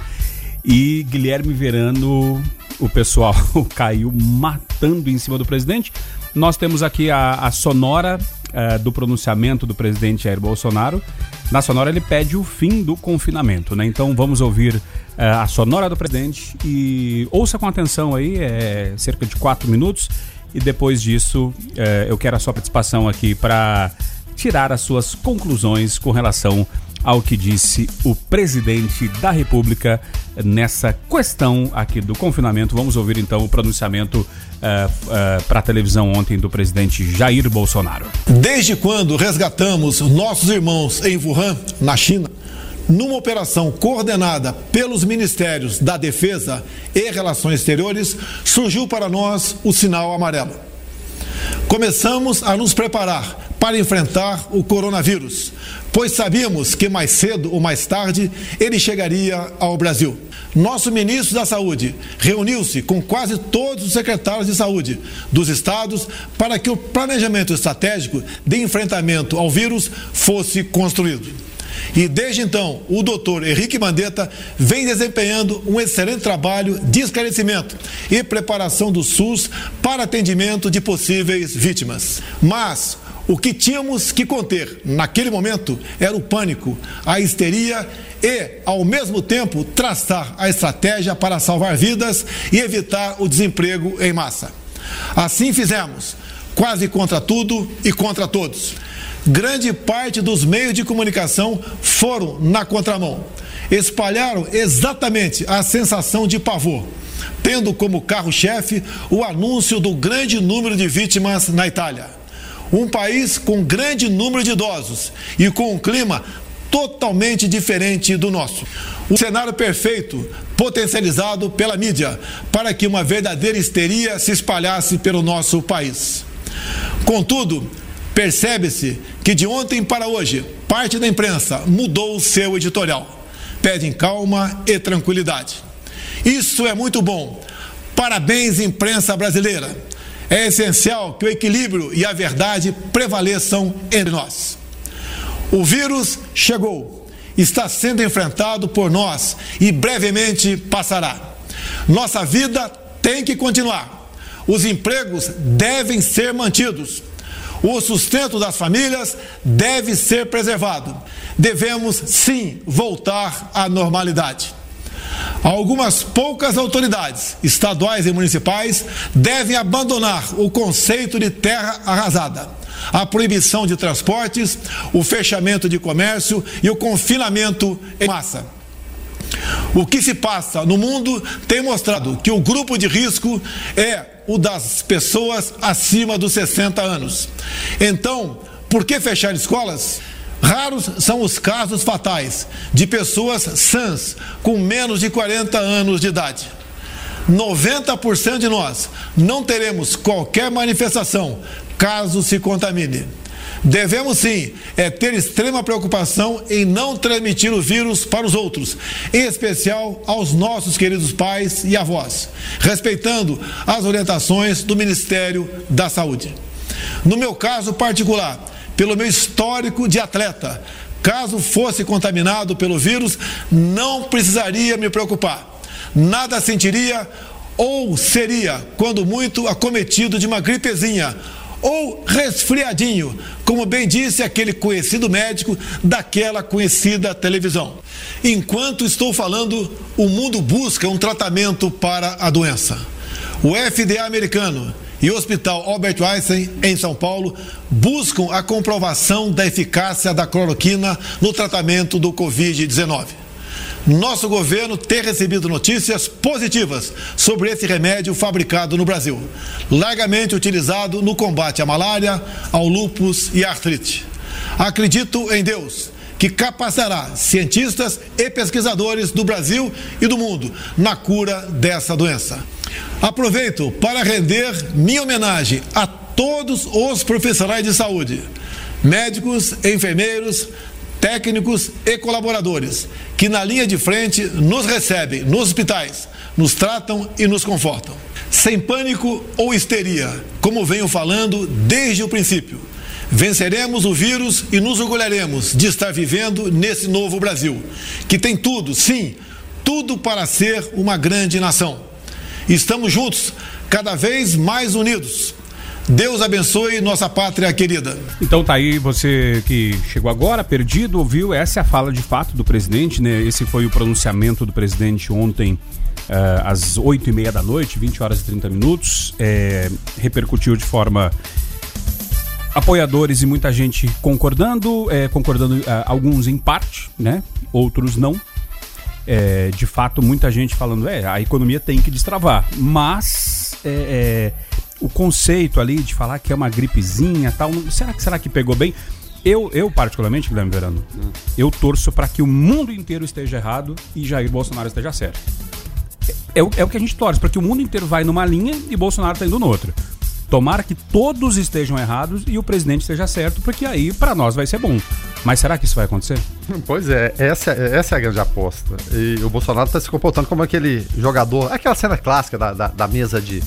e Guilherme Verano, o pessoal caiu matando em cima do presidente. Nós temos aqui a, a sonora uh, do pronunciamento do presidente Jair Bolsonaro. Na sonora ele pede o fim do confinamento, né? Então vamos ouvir uh, a sonora do presidente e ouça com atenção aí, é cerca de quatro minutos. E depois disso, uh, eu quero a sua participação aqui para tirar as suas conclusões com relação ao que disse o presidente da República nessa questão aqui do confinamento. Vamos ouvir então o pronunciamento uh, uh, para a televisão ontem do presidente Jair Bolsonaro. Desde quando resgatamos nossos irmãos em Wuhan, na China, numa operação coordenada pelos Ministérios da Defesa e Relações Exteriores, surgiu para nós o sinal amarelo. Começamos a nos preparar para enfrentar o coronavírus, pois sabíamos que mais cedo ou mais tarde ele chegaria ao Brasil. Nosso ministro da Saúde reuniu-se com quase todos os secretários de saúde dos estados para que o planejamento estratégico de enfrentamento ao vírus fosse construído. E desde então, o doutor Henrique Mandetta vem desempenhando um excelente trabalho de esclarecimento e preparação do SUS para atendimento de possíveis vítimas. Mas o que tínhamos que conter naquele momento era o pânico, a histeria e, ao mesmo tempo, traçar a estratégia para salvar vidas e evitar o desemprego em massa. Assim fizemos, quase contra tudo e contra todos. Grande parte dos meios de comunicação foram na contramão. Espalharam exatamente a sensação de pavor, tendo como carro-chefe o anúncio do grande número de vítimas na Itália um país com grande número de idosos e com um clima totalmente diferente do nosso. O cenário perfeito, potencializado pela mídia, para que uma verdadeira histeria se espalhasse pelo nosso país. Contudo, percebe-se que de ontem para hoje, parte da imprensa mudou o seu editorial. Pedem calma e tranquilidade. Isso é muito bom. Parabéns, imprensa brasileira é essencial que o equilíbrio e a verdade prevaleçam entre nós. O vírus chegou, está sendo enfrentado por nós e brevemente passará. Nossa vida tem que continuar. Os empregos devem ser mantidos. O sustento das famílias deve ser preservado. Devemos sim voltar à normalidade. Algumas poucas autoridades, estaduais e municipais, devem abandonar o conceito de terra arrasada, a proibição de transportes, o fechamento de comércio e o confinamento em massa. O que se passa no mundo tem mostrado que o grupo de risco é o das pessoas acima dos 60 anos. Então, por que fechar escolas? Raros são os casos fatais de pessoas sãs com menos de 40 anos de idade. 90% de nós não teremos qualquer manifestação caso se contamine. Devemos sim é ter extrema preocupação em não transmitir o vírus para os outros, em especial aos nossos queridos pais e avós, respeitando as orientações do Ministério da Saúde. No meu caso particular, pelo meu histórico de atleta. Caso fosse contaminado pelo vírus, não precisaria me preocupar. Nada sentiria ou seria, quando muito, acometido de uma gripezinha ou resfriadinho, como bem disse aquele conhecido médico daquela conhecida televisão. Enquanto estou falando, o mundo busca um tratamento para a doença. O FDA americano e o Hospital Albert Einstein, em São Paulo, buscam a comprovação da eficácia da cloroquina no tratamento do Covid-19. Nosso governo tem recebido notícias positivas sobre esse remédio fabricado no Brasil, largamente utilizado no combate à malária, ao lúpus e à artrite. Acredito em Deus que capacitará cientistas e pesquisadores do Brasil e do mundo na cura dessa doença. Aproveito para render minha homenagem a todos os profissionais de saúde, médicos, enfermeiros, técnicos e colaboradores que na linha de frente nos recebem nos hospitais, nos tratam e nos confortam. Sem pânico ou histeria, como venho falando desde o princípio. Venceremos o vírus e nos orgulharemos de estar vivendo nesse novo Brasil, que tem tudo, sim, tudo para ser uma grande nação. Estamos juntos, cada vez mais unidos. Deus abençoe nossa pátria querida. Então tá aí, você que chegou agora, perdido, ouviu? Essa é a fala de fato do presidente, né? Esse foi o pronunciamento do presidente ontem uh, às 8 e meia da noite, 20 horas e 30 minutos. É, repercutiu de forma apoiadores e muita gente concordando, é, concordando uh, alguns em parte, né? Outros não. É, de fato, muita gente falando, é, a economia tem que destravar, mas é, o conceito ali de falar que é uma gripezinha tal, será que será que pegou bem? Eu, eu particularmente, Guilherme Verano, hum. eu torço para que o mundo inteiro esteja errado e Jair Bolsonaro esteja certo. É, é, é o que a gente torce, para que o mundo inteiro vai numa linha e Bolsonaro está indo noutra. Tomara que todos estejam errados e o presidente esteja certo, porque aí para nós vai ser bom. Mas será que isso vai acontecer? Pois é, essa, essa é a grande aposta. E o Bolsonaro está se comportando como aquele jogador, aquela cena clássica da, da, da mesa de,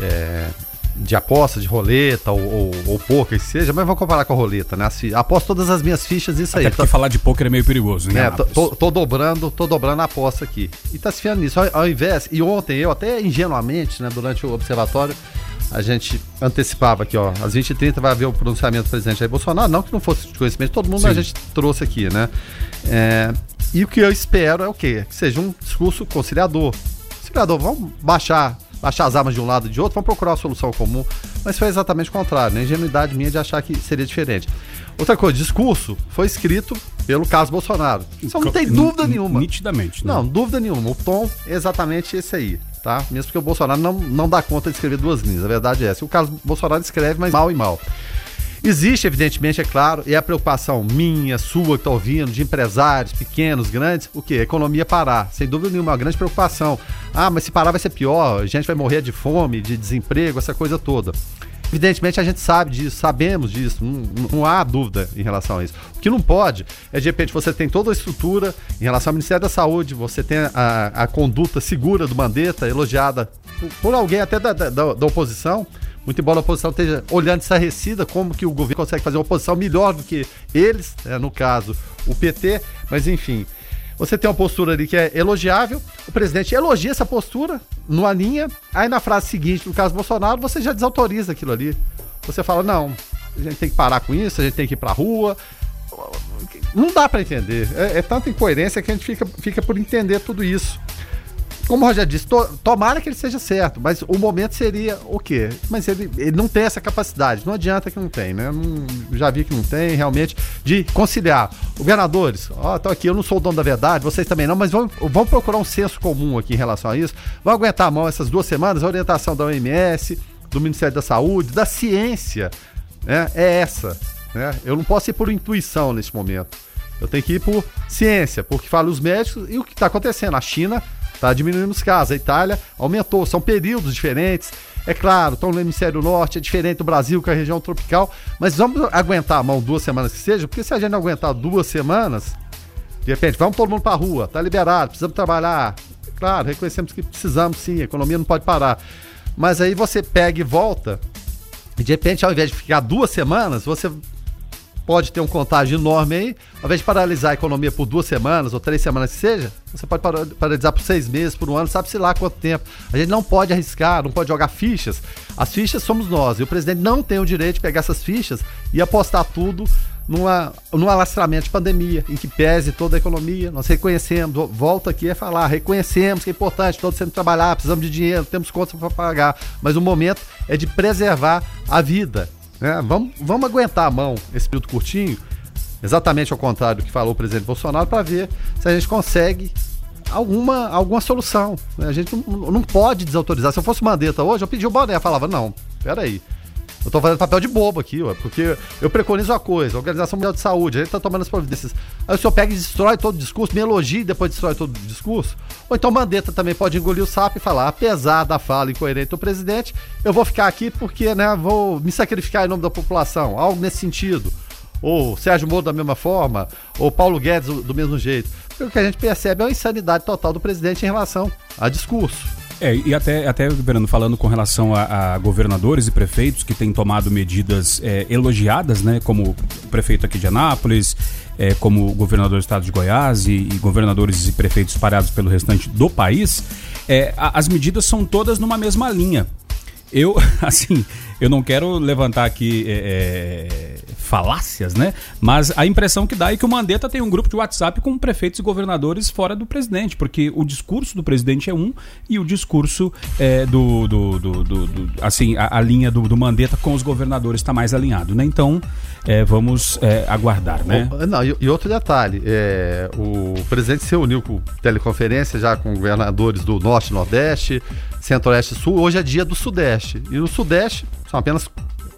é, de aposta, de roleta ou, ou, ou poker, que seja, mas vamos comparar com a roleta, né? Assim, aposto todas as minhas fichas, isso Até aí. Porque tô, falar de poker é meio perigoso, né? É, tô, tô, tô, dobrando, tô dobrando a aposta aqui. E tá se fiando nisso. Ao, ao, invés, e ontem eu, até ingenuamente, né, durante o observatório, a gente antecipava aqui, ó, às 20h30 vai haver o pronunciamento do presidente Jair Bolsonaro, não que não fosse de conhecimento, todo mundo Sim. a gente trouxe aqui, né? É, e o que eu espero é o quê? Que seja um discurso conciliador. Conciliador, vamos baixar achar as armas de um lado e de outro, vamos procurar uma solução comum. Mas foi exatamente o contrário, né? Ingenuidade minha de achar que seria diferente. Outra coisa, discurso foi escrito pelo caso Bolsonaro. Isso não tem dúvida nenhuma. Nitidamente. Né? Não, dúvida nenhuma. O tom é exatamente esse aí, tá? Mesmo porque o Bolsonaro não, não dá conta de escrever duas linhas. A verdade é essa. O caso Bolsonaro escreve, mas mal e mal. Existe, evidentemente, é claro, e a preocupação minha, sua, que está ouvindo, de empresários, pequenos, grandes, o que? Economia parar. Sem dúvida nenhuma, uma grande preocupação. Ah, mas se parar vai ser pior, a gente vai morrer de fome, de desemprego, essa coisa toda. Evidentemente a gente sabe disso, sabemos disso, não, não, há dúvida em relação a isso. O que não pode é de repente você tem toda a estrutura em relação ao Ministério da Saúde, você tem a, a conduta segura do Mandetta, elogiada por, alguém até da, da, da oposição, muito embora a oposição esteja olhando estarrecida como que o governo consegue fazer uma oposição melhor do que eles, né, no caso o PT, mas enfim. Você tem uma postura ali que é elogiável, o presidente elogia essa postura numa linha, aí na frase seguinte, no caso Bolsonaro, você já desautoriza aquilo ali. Você fala, não, a gente tem que parar com isso, a gente tem que ir pra rua. Não dá para entender. É, é tanta incoerência que a gente fica, fica por entender tudo isso como o Roger disse, to, tomara que ele seja certo, mas o momento seria o quê? Mas ele, ele não tem essa capacidade, não adianta que não tem, né? Não, já vi que não tem, realmente, de conciliar. Governadores, ó, tô aqui, eu não sou o dono da verdade, vocês também não, mas vamos, vamos procurar um senso comum aqui em relação a isso. Vamos aguentar a mão essas duas semanas, a orientação da OMS, do Ministério da Saúde, da ciência, né? É essa. Né? Eu não posso ir por intuição nesse momento. Eu tenho que ir por ciência, porque falam os médicos e o que está acontecendo. A China Está diminuindo os casos. A Itália aumentou, são períodos diferentes. É claro, estão no hemisfério norte, é diferente do Brasil, que é a região tropical, mas vamos aguentar a mão duas semanas que seja, porque se a gente não aguentar duas semanas, de repente, vamos todo mundo para a rua, tá liberado, precisamos trabalhar. Claro, reconhecemos que precisamos sim, a economia não pode parar. Mas aí você pega e volta, e de repente, ao invés de ficar duas semanas, você pode ter um contágio enorme aí, ao invés de paralisar a economia por duas semanas ou três semanas que seja, você pode paralisar por seis meses, por um ano, sabe-se lá quanto tempo. A gente não pode arriscar, não pode jogar fichas. As fichas somos nós, e o presidente não tem o direito de pegar essas fichas e apostar tudo numa, num alastramento de pandemia, em que pese toda a economia. Nós reconhecemos, volta aqui a falar, reconhecemos que é importante, todos tendo que trabalhar, precisamos de dinheiro, temos contas para pagar, mas o momento é de preservar a vida. Né? Vamos, vamos aguentar a mão esse período curtinho, exatamente ao contrário do que falou o presidente Bolsonaro, para ver se a gente consegue alguma, alguma solução. Né? A gente não, não pode desautorizar. Se eu fosse Mandetta hoje, eu pedi o boné, falava, não, peraí. Eu tô fazendo papel de bobo aqui, ué, porque eu preconizo a coisa, a Organização Mundial de Saúde, a gente tá tomando as providências. Aí o senhor pega e destrói todo o discurso, me elogia e depois destrói todo o discurso. Ou então Mandetta também pode engolir o sapo e falar, apesar da fala incoerente do presidente, eu vou ficar aqui porque, né, vou me sacrificar em nome da população, algo nesse sentido. Ou Sérgio Moro da mesma forma, ou Paulo Guedes do, mesmo jeito. O que a gente percebe é uma insanidade total do presidente em relação a discurso. É, e até, até falando com relação a, a, governadores e prefeitos que têm tomado medidas é, elogiadas, né? Como o prefeito aqui de Anápolis, é, como o governador do estado de Goiás e, e governadores e prefeitos espalhados pelo restante do país, é, a, as medidas são todas numa mesma linha. Eu, assim, eu não quero levantar aqui é, é, falácias, né? Mas a impressão que dá é que o Mandetta tem um grupo de WhatsApp com prefeitos e governadores fora do presidente, porque o discurso do presidente é um e o discurso é, do, do, do, do, assim, a, a linha do, do Mandetta com os governadores está mais alinhado, né? Então, é, vamos é, aguardar, né? Não, e, e outro detalhe, é, o presidente se reuniu com teleconferência já com governadores do Norte Nordeste, Centro-Oeste Sul, hoje é dia do Sudeste. E no Sudeste, são apenas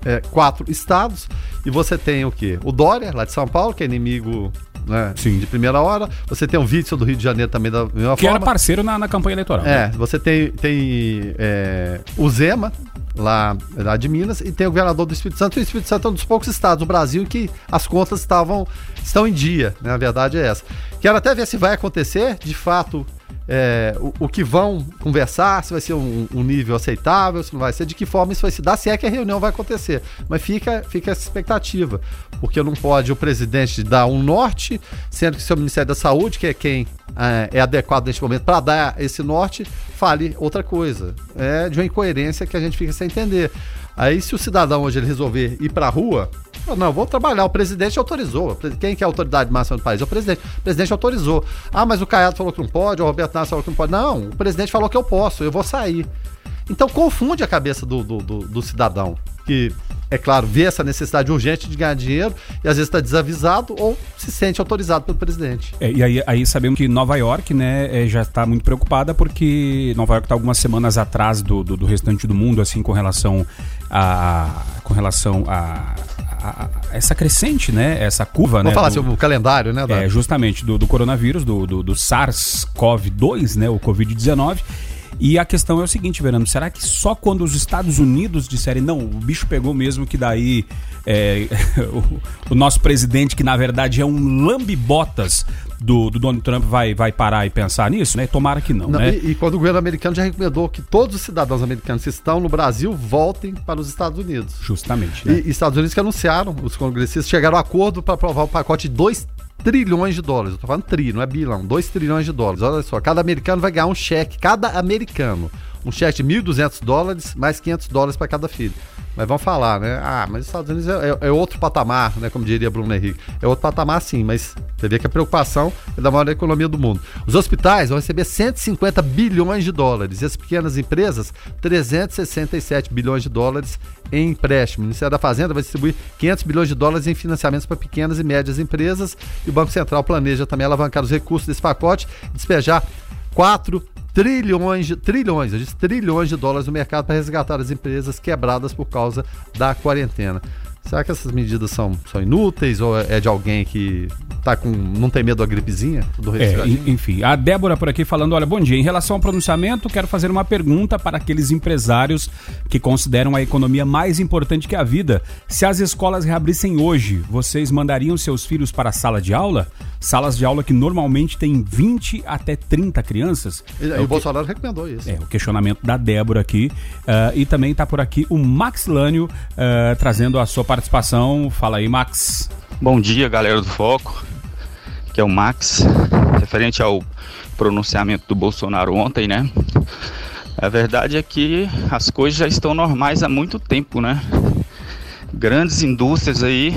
é, quatro estados. E você tem o quê? O Dória, lá de São Paulo, que é inimigo né, Sim. de primeira hora. Você tem o Witzel do Rio de Janeiro também da mesma que forma. Que era parceiro na, na, campanha eleitoral. É, né? você tem, tem é, o Zema, lá, lá de Minas, e tem o governador do Espírito Santo. E o Espírito Santo é um dos poucos estados do Brasil em que as contas estavam, estão em dia, né? A verdade é essa. Quero até ver se vai acontecer, de fato, é, o, o, que vão conversar, se vai ser um, um, nível aceitável, se não vai ser, de que forma isso vai se dar, se é que a reunião vai acontecer. Mas fica, fica essa expectativa, porque não pode o presidente dar um norte, sendo que o seu Ministério da Saúde, que é quem é, é adequado neste momento para dar esse norte, fale outra coisa. É de uma incoerência que a gente fica sem entender. Aí, se o cidadão hoje ele resolver ir para a rua, não, vou trabalhar. O presidente autorizou. Quem que é a autoridade máxima do país? É o presidente. O presidente autorizou. Ah, mas o Caiado falou que não pode, o Roberto Nassi falou que não pode. Não, o presidente falou que eu posso, eu vou sair. Então confunde a cabeça do, do, do, do cidadão. Que, é claro, vê essa necessidade urgente de ganhar dinheiro e às vezes está desavisado ou se sente autorizado pelo presidente. É, e aí, aí, sabemos que Nova York né, é, já está muito preocupada porque Nova York está algumas semanas atrás do, do, do, restante do mundo, assim, com relação a. com relação a a, essa crescente, né? Essa curva, Vamos né? falar do, sobre o calendário, né? Da... É, justamente do, do coronavírus, do, do, do SARS-CoV-2, né? O Covid-19. E a questão é o seguinte, Verano, será que só quando os Estados Unidos disserem não, o bicho pegou mesmo que daí é, o, o, nosso presidente, que na verdade é um lambibotas do, do Donald Trump, vai, vai parar e pensar nisso, né? Tomara que não, não né? E, e, quando o governo americano já recomendou que todos os cidadãos americanos que estão no Brasil voltem para os Estados Unidos. Justamente. Né? E, e Estados Unidos que anunciaram, os congressistas chegaram a acordo para aprovar o pacote de 2 trilhões de dólares. Eu tô falando tri, não é bilhão. 2 trilhões de dólares. Olha só, cada americano vai ganhar um cheque, cada americano. Um cheque de 1.200 dólares, mais 500 dólares para cada filho. Mas vão falar, né? Ah, mas os Estados Unidos é, é, é, outro patamar, né? Como diria Bruno Henrique. É outro patamar sim, mas você vê que a preocupação é da maior economia do mundo. Os hospitais vão receber 150 bilhões de dólares e as pequenas empresas 367 bilhões de dólares em empréstimo. O Ministério da Fazenda vai distribuir 500 bilhões de dólares em financiamentos para pequenas e médias empresas e o Banco Central planeja também alavancar os recursos desse pacote e despejar 4 trilhões de trilhões, eu disse trilhões de dólares no mercado para resgatar as empresas quebradas por causa da quarentena. Será que essas medidas são, são inúteis ou é de alguém que tá com não tem medo da gripezinha? Do é, enfim, a Débora por aqui falando, olha, bom dia. Em relação ao pronunciamento, quero fazer uma pergunta para aqueles empresários que consideram a economia mais importante que a vida. Se as escolas reabrissem hoje, vocês mandariam seus filhos para a sala de aula? Salas de aula que normalmente tem 20 até 30 crianças. E, é o, o Bolsonaro recomendou isso. É, o questionamento da Débora aqui. Uh, e também está por aqui o Max Lânio uh, trazendo a sua participação. Fala aí, Max. Bom dia, galera do Foco. Que é o Max, referente ao pronunciamento do Bolsonaro ontem, né? A verdade é que as coisas já estão normais há muito tempo, né? Grandes indústrias aí,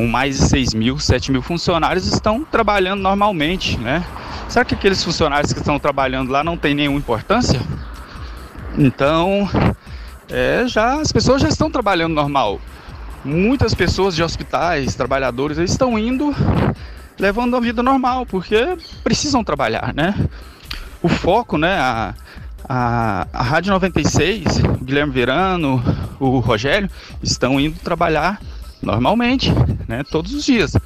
com mais de 6 mil, 7 mil funcionários, estão trabalhando normalmente, né? Será que aqueles funcionários que estão trabalhando lá não têm nenhuma importância? Então, é, já as pessoas já estão trabalhando normal muitas pessoas de hospitais, trabalhadores, estão indo levando a vida normal, porque precisam trabalhar, né? O foco, né, a, a, a Rádio 96, o Guilherme Verano, o Rogério estão indo trabalhar normalmente, né? Todos os dias.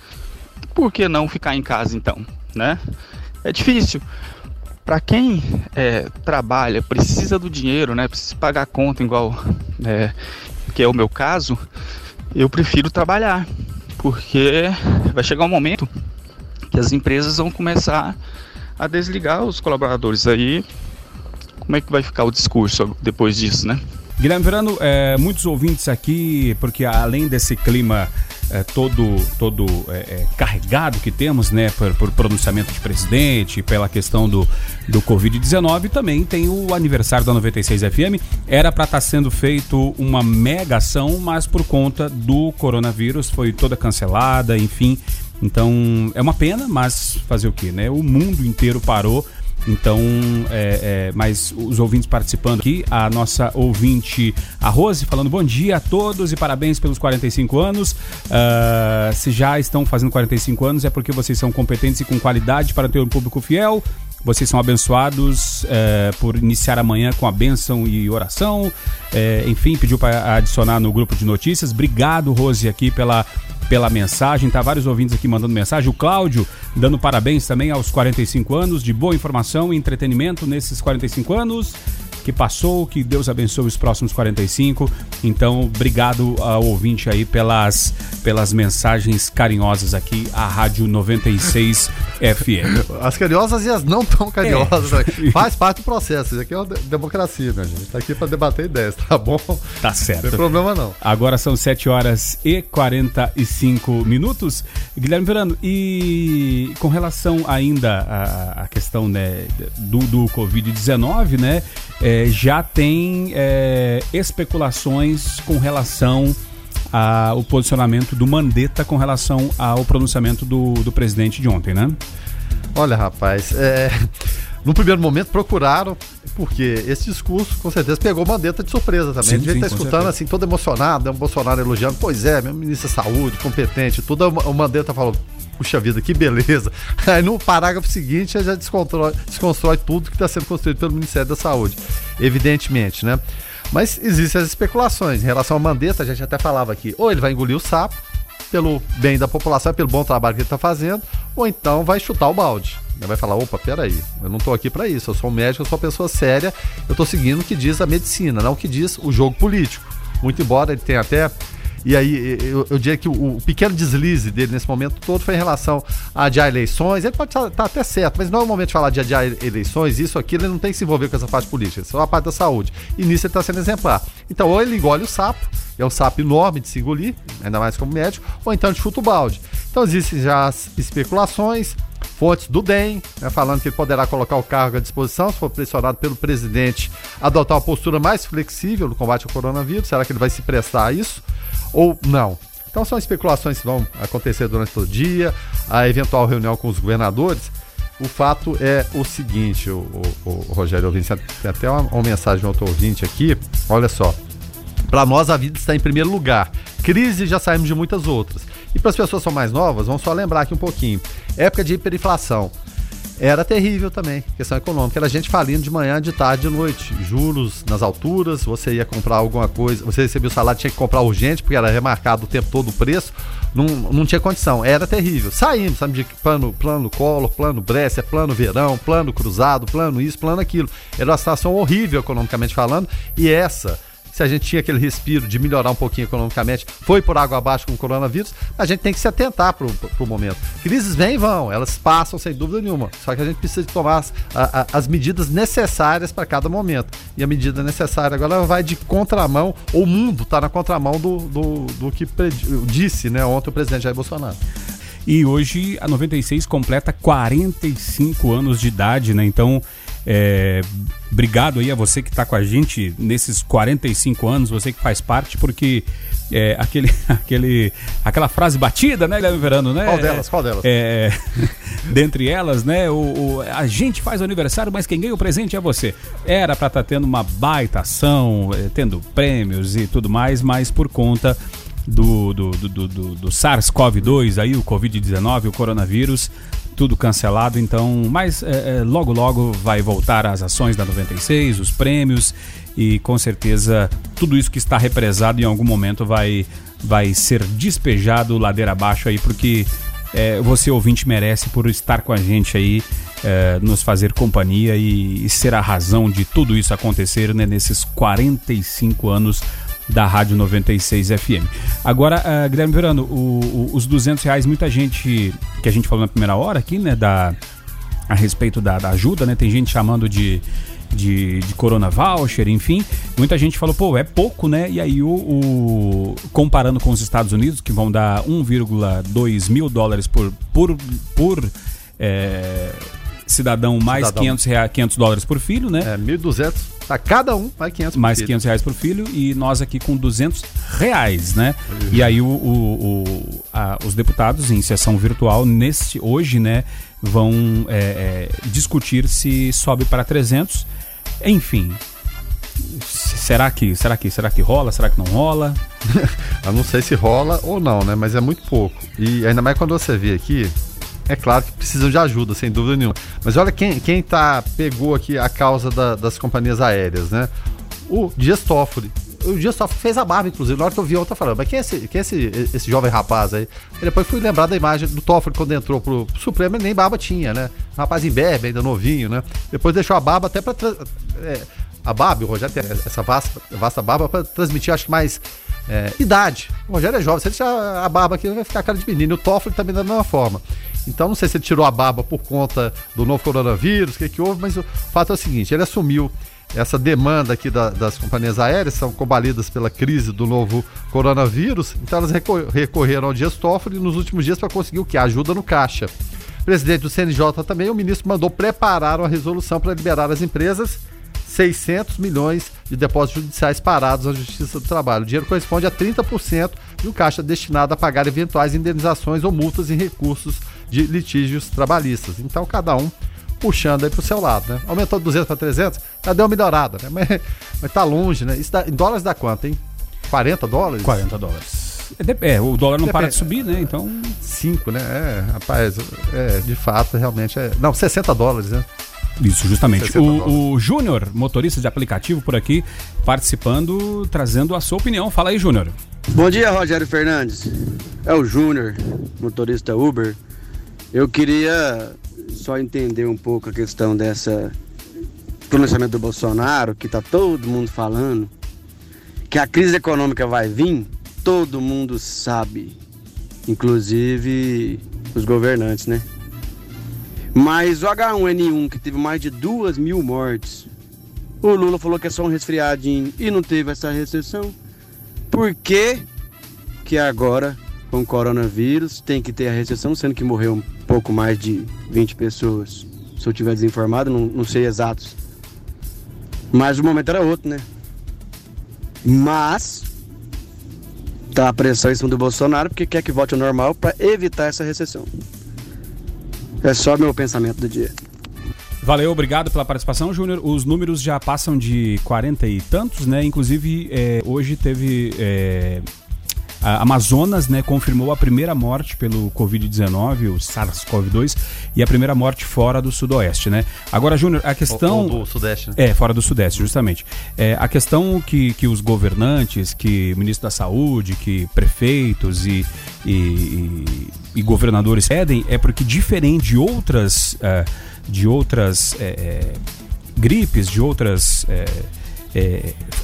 Por que não ficar em casa então, né? É difícil. Para quem é, trabalha, precisa do dinheiro, né? Precisa pagar a conta, igual é, que é o meu caso, eu prefiro trabalhar, porque vai chegar um momento que as empresas vão começar a desligar os colaboradores. Aí, como é que vai ficar o discurso depois disso, né? Guilherme Verano, é, muitos ouvintes aqui, porque além desse clima é, todo, todo é, é, carregado que temos, né, por, por, pronunciamento de presidente, pela questão do, do Covid-19, também tem o aniversário da 96 FM. Era para estar tá sendo feito uma mega ação, mas por conta do coronavírus foi toda cancelada, enfim. Então é uma pena, mas fazer o que, né? O mundo inteiro parou então, é, é, mas os ouvintes participando aqui, a nossa ouvinte, a Rose, falando bom dia a todos e parabéns pelos 45 anos. Uh, se já estão fazendo 45 anos, é porque vocês são competentes e com qualidade para ter um público fiel. Vocês são abençoados é, por iniciar amanhã com a bênção e oração. É, enfim, pediu para adicionar no grupo de notícias. Obrigado, Rose, aqui pela, pela mensagem. Tá vários ouvintes aqui mandando mensagem. O Cláudio dando parabéns também aos 45 anos de boa informação e entretenimento nesses 45 anos que passou, que Deus abençoe os próximos 45. Então, obrigado ao ouvinte aí pelas, pelas mensagens carinhosas aqui, a Rádio 96 FM. As carinhosas e as não tão carinhosas. É. Né? Faz parte do processo. Isso aqui é uma democracia, minha gente. Tá aqui para debater ideias, tá bom? Tá certo. Não tem problema não. Agora são 7 horas e 45 minutos. Guilherme Verano, e com relação ainda à, à questão né, do, do Covid-19, né? É, já tem é, especulações com relação ao posicionamento do Mandetta com relação ao pronunciamento do, do presidente de ontem, né? Olha, rapaz, é, no primeiro momento procuraram, porque esse discurso com certeza pegou Mandetta de surpresa também. Sim, a gente está escutando certeza. assim, todo emocionado, né? o Bolsonaro elogiando, pois é, meu ministro da Saúde, competente, tudo. O Mandetta falou, puxa vida, que beleza. Aí no parágrafo seguinte já desconstrói, desconstrói tudo que está sendo construído pelo Ministério da Saúde, evidentemente, né? Mas existem as especulações. Em relação ao Mandetta, a gente até falava aqui, ou ele vai engolir o sapo, pelo bem da população, pelo bom trabalho que ele está fazendo, ou então vai chutar o balde. Ele vai falar, opa, peraí, eu não estou aqui para isso, eu sou um médico, eu sou uma pessoa séria, eu estou seguindo o que diz a medicina, não o que diz o jogo político. Muito embora ele tenha até e aí eu, eu diria que o, o, pequeno deslize dele nesse momento todo foi em relação a adiar eleições. Ele pode estar tá até certo, mas não é o momento de falar de adiar eleições, isso, aquilo, ele não tem que se envolver com essa parte política, isso é uma parte da saúde. E nisso ele está sendo exemplar. Então, ou ele engole o sapo, é um sapo enorme de se engolir, ainda mais como médico, ou então ele chuta o balde. Então existem já as especulações, fontes do DEM, né, falando que poderá colocar o cargo à disposição se for pressionado pelo presidente adotar uma postura mais flexível no combate ao coronavírus. Será que ele vai se prestar a isso? ou não. Então são especulações que vão acontecer durante todo o dia, a eventual reunião com os governadores. O fato é o seguinte, o, o, o Rogério ouvinte, tem até uma, uma mensagem de outro ouvinte aqui. Olha só. Para nós a vida está em primeiro lugar. Crise já saímos de muitas outras. E para as pessoas que são mais novas, vamos só lembrar aqui um pouquinho. Época de hiperinflação era terrível também, questão econômica. Era gente falindo de manhã, de tarde, de noite. Juros nas alturas, você ia comprar alguma coisa, você recebia o salário, tinha que comprar urgente, porque era remarcado o tempo todo o preço. Não, não tinha condição, era terrível. Saímos, sabe, de plano, plano Collor, plano Brescia, plano Verão, plano Cruzado, plano isso, plano aquilo. Era uma situação horrível economicamente falando, e essa se a gente tinha aquele respiro de melhorar um pouquinho economicamente, foi por água abaixo com o coronavírus, a gente tem que se atentar para o momento. Crises vêm e vão, elas passam sem dúvida nenhuma. Só que a gente precisa tomar as, a, as medidas necessárias para cada momento. E a medida necessária agora vai de contramão, o mundo está na contramão do, do, do que disse né, ontem o presidente Jair Bolsonaro. E hoje a 96 completa 45 anos de idade, né? Então é, obrigado aí a você que está com a gente nesses 45 anos, você que faz parte, porque é, aquele, aquele, aquela frase batida, né, Guilherme Verano, né? Qual delas? Qual delas? É, dentre elas, né, o, o, a gente faz o aniversário, mas quem ganha o presente é você. Era para estar tá tendo uma baita ação, é, tendo prêmios e tudo mais, mas por conta do, do, do, do, do SARS-CoV-2, aí o Covid-19, o coronavírus, tudo cancelado, então, mas é, é, logo logo vai voltar as ações da 96, os prêmios e com certeza tudo isso que está represado em algum momento vai vai ser despejado ladeira abaixo aí, porque é, você ouvinte merece por estar com a gente aí, é, nos fazer companhia e, e, ser a razão de tudo isso acontecer né, nesses 45 anos da Rádio 96 FM. Agora, uh, Guilherme Verano, o, o, os 200 reais, muita gente, que a gente falou na primeira hora aqui, né, da, a respeito da, da ajuda, né, tem gente chamando de de, de Corona Voucher, enfim. Muita gente falou, pô, é pouco, né? E aí, o, o comparando com os Estados Unidos, que vão dar 1,2 mil dólares por, por, por é, cidadão, mais cidadão. 500, reais, 500 dólares por filho, né? É, 1.200 para cada um, mais 500 Mais filho. 500 reais por filho e nós aqui com 200 reais, né? Uhum. E aí o, o, o a, os deputados em sessão virtual neste hoje, né, vão é, é, discutir se sobe para 300 enfim. Será que, será que, será que rola? Será que não rola? Eu não sei se rola ou não, né? Mas é muito pouco. E ainda mais quando você vê aqui, é claro que precisam de ajuda, sem dúvida nenhuma. Mas olha quem, quem tá, pegou aqui a causa da, das companhias aéreas, né? O Dias Toffoli. O Dias Toffoli fez a barba, inclusive. Na hora que eu vi eu falei, mas quem é, esse, quem é esse, esse jovem rapaz aí? E depois fui lembrar da imagem do Toffoli quando entrou pro Supremo, ele nem barba tinha, né? Um rapaz imberbe, ainda novinho, né? Depois deixou a barba até pra... É, a barba, o Rogério tem essa vasta, vasta barba para transmitir, acho que mais é, idade. O Rogério é jovem, se ele tirar a barba aqui, vai ficar cara de menino. O Toffoli também da mesma forma. Então não sei se ele tirou a barba por conta do novo coronavírus, o que, que houve, mas o fato é o seguinte: ele assumiu essa demanda aqui da, das companhias aéreas, são combalidas pela crise do novo coronavírus, então elas recorreram ao Dias Toffoli nos últimos dias para conseguir o que? Ajuda no caixa. O presidente do CNJ também, o ministro mandou preparar uma resolução para liberar as empresas 600 milhões de depósitos judiciais parados na Justiça do Trabalho. O dinheiro corresponde a 30% do caixa destinado a pagar eventuais indenizações ou multas em recursos de litígios trabalhistas. Então, cada um puxando aí pro seu lado, né? Aumentou de 200 para 300, já deu uma melhorada, né? Mas, mas tá longe, né? Isso dá, em dólares dá quanto, hein? 40 dólares? 40 dólares. É, o dólar não Depende. para de subir, né? Então. 5, né? É, rapaz, é, de fato, realmente é. Não, 60 dólares, né? Isso, justamente. O, o Júnior, motorista de aplicativo por aqui, participando, trazendo a sua opinião. Fala aí, Júnior. Bom dia, Rogério Fernandes. É o Júnior, motorista Uber. Eu queria só entender um pouco a questão dessa pronunciamento do Bolsonaro, que tá todo mundo falando, que a crise econômica vai vir, todo mundo sabe, inclusive os governantes, né? Mas o H1N1, que teve mais de duas mil mortes, o Lula falou que é só um resfriadinho e não teve essa recessão. Por que, que agora, com o coronavírus, tem que ter a recessão, sendo que morreu um pouco mais de 20 pessoas? Se eu tiver desinformado, não, não sei exatos. Mas o momento era outro, né? Mas tá a pressão em cima do Bolsonaro porque quer que volte ao normal para evitar essa recessão. É só meu pensamento do dia. Valeu, obrigado pela participação, Júnior. Os números já passam de 40 e tantos, né? Inclusive, é, hoje teve. É, a Amazonas né, confirmou a primeira morte pelo Covid-19, o SARS-CoV-2, e a primeira morte fora do Sudoeste, né? Agora, Júnior, a questão... Ou, do Sudeste, né? É, fora do Sudeste, justamente. É, a questão que, que os governantes, que o ministro da Saúde, que prefeitos e, e, e, governadores pedem é porque, diferente de outras, uh, de outras é, gripes, de outras é,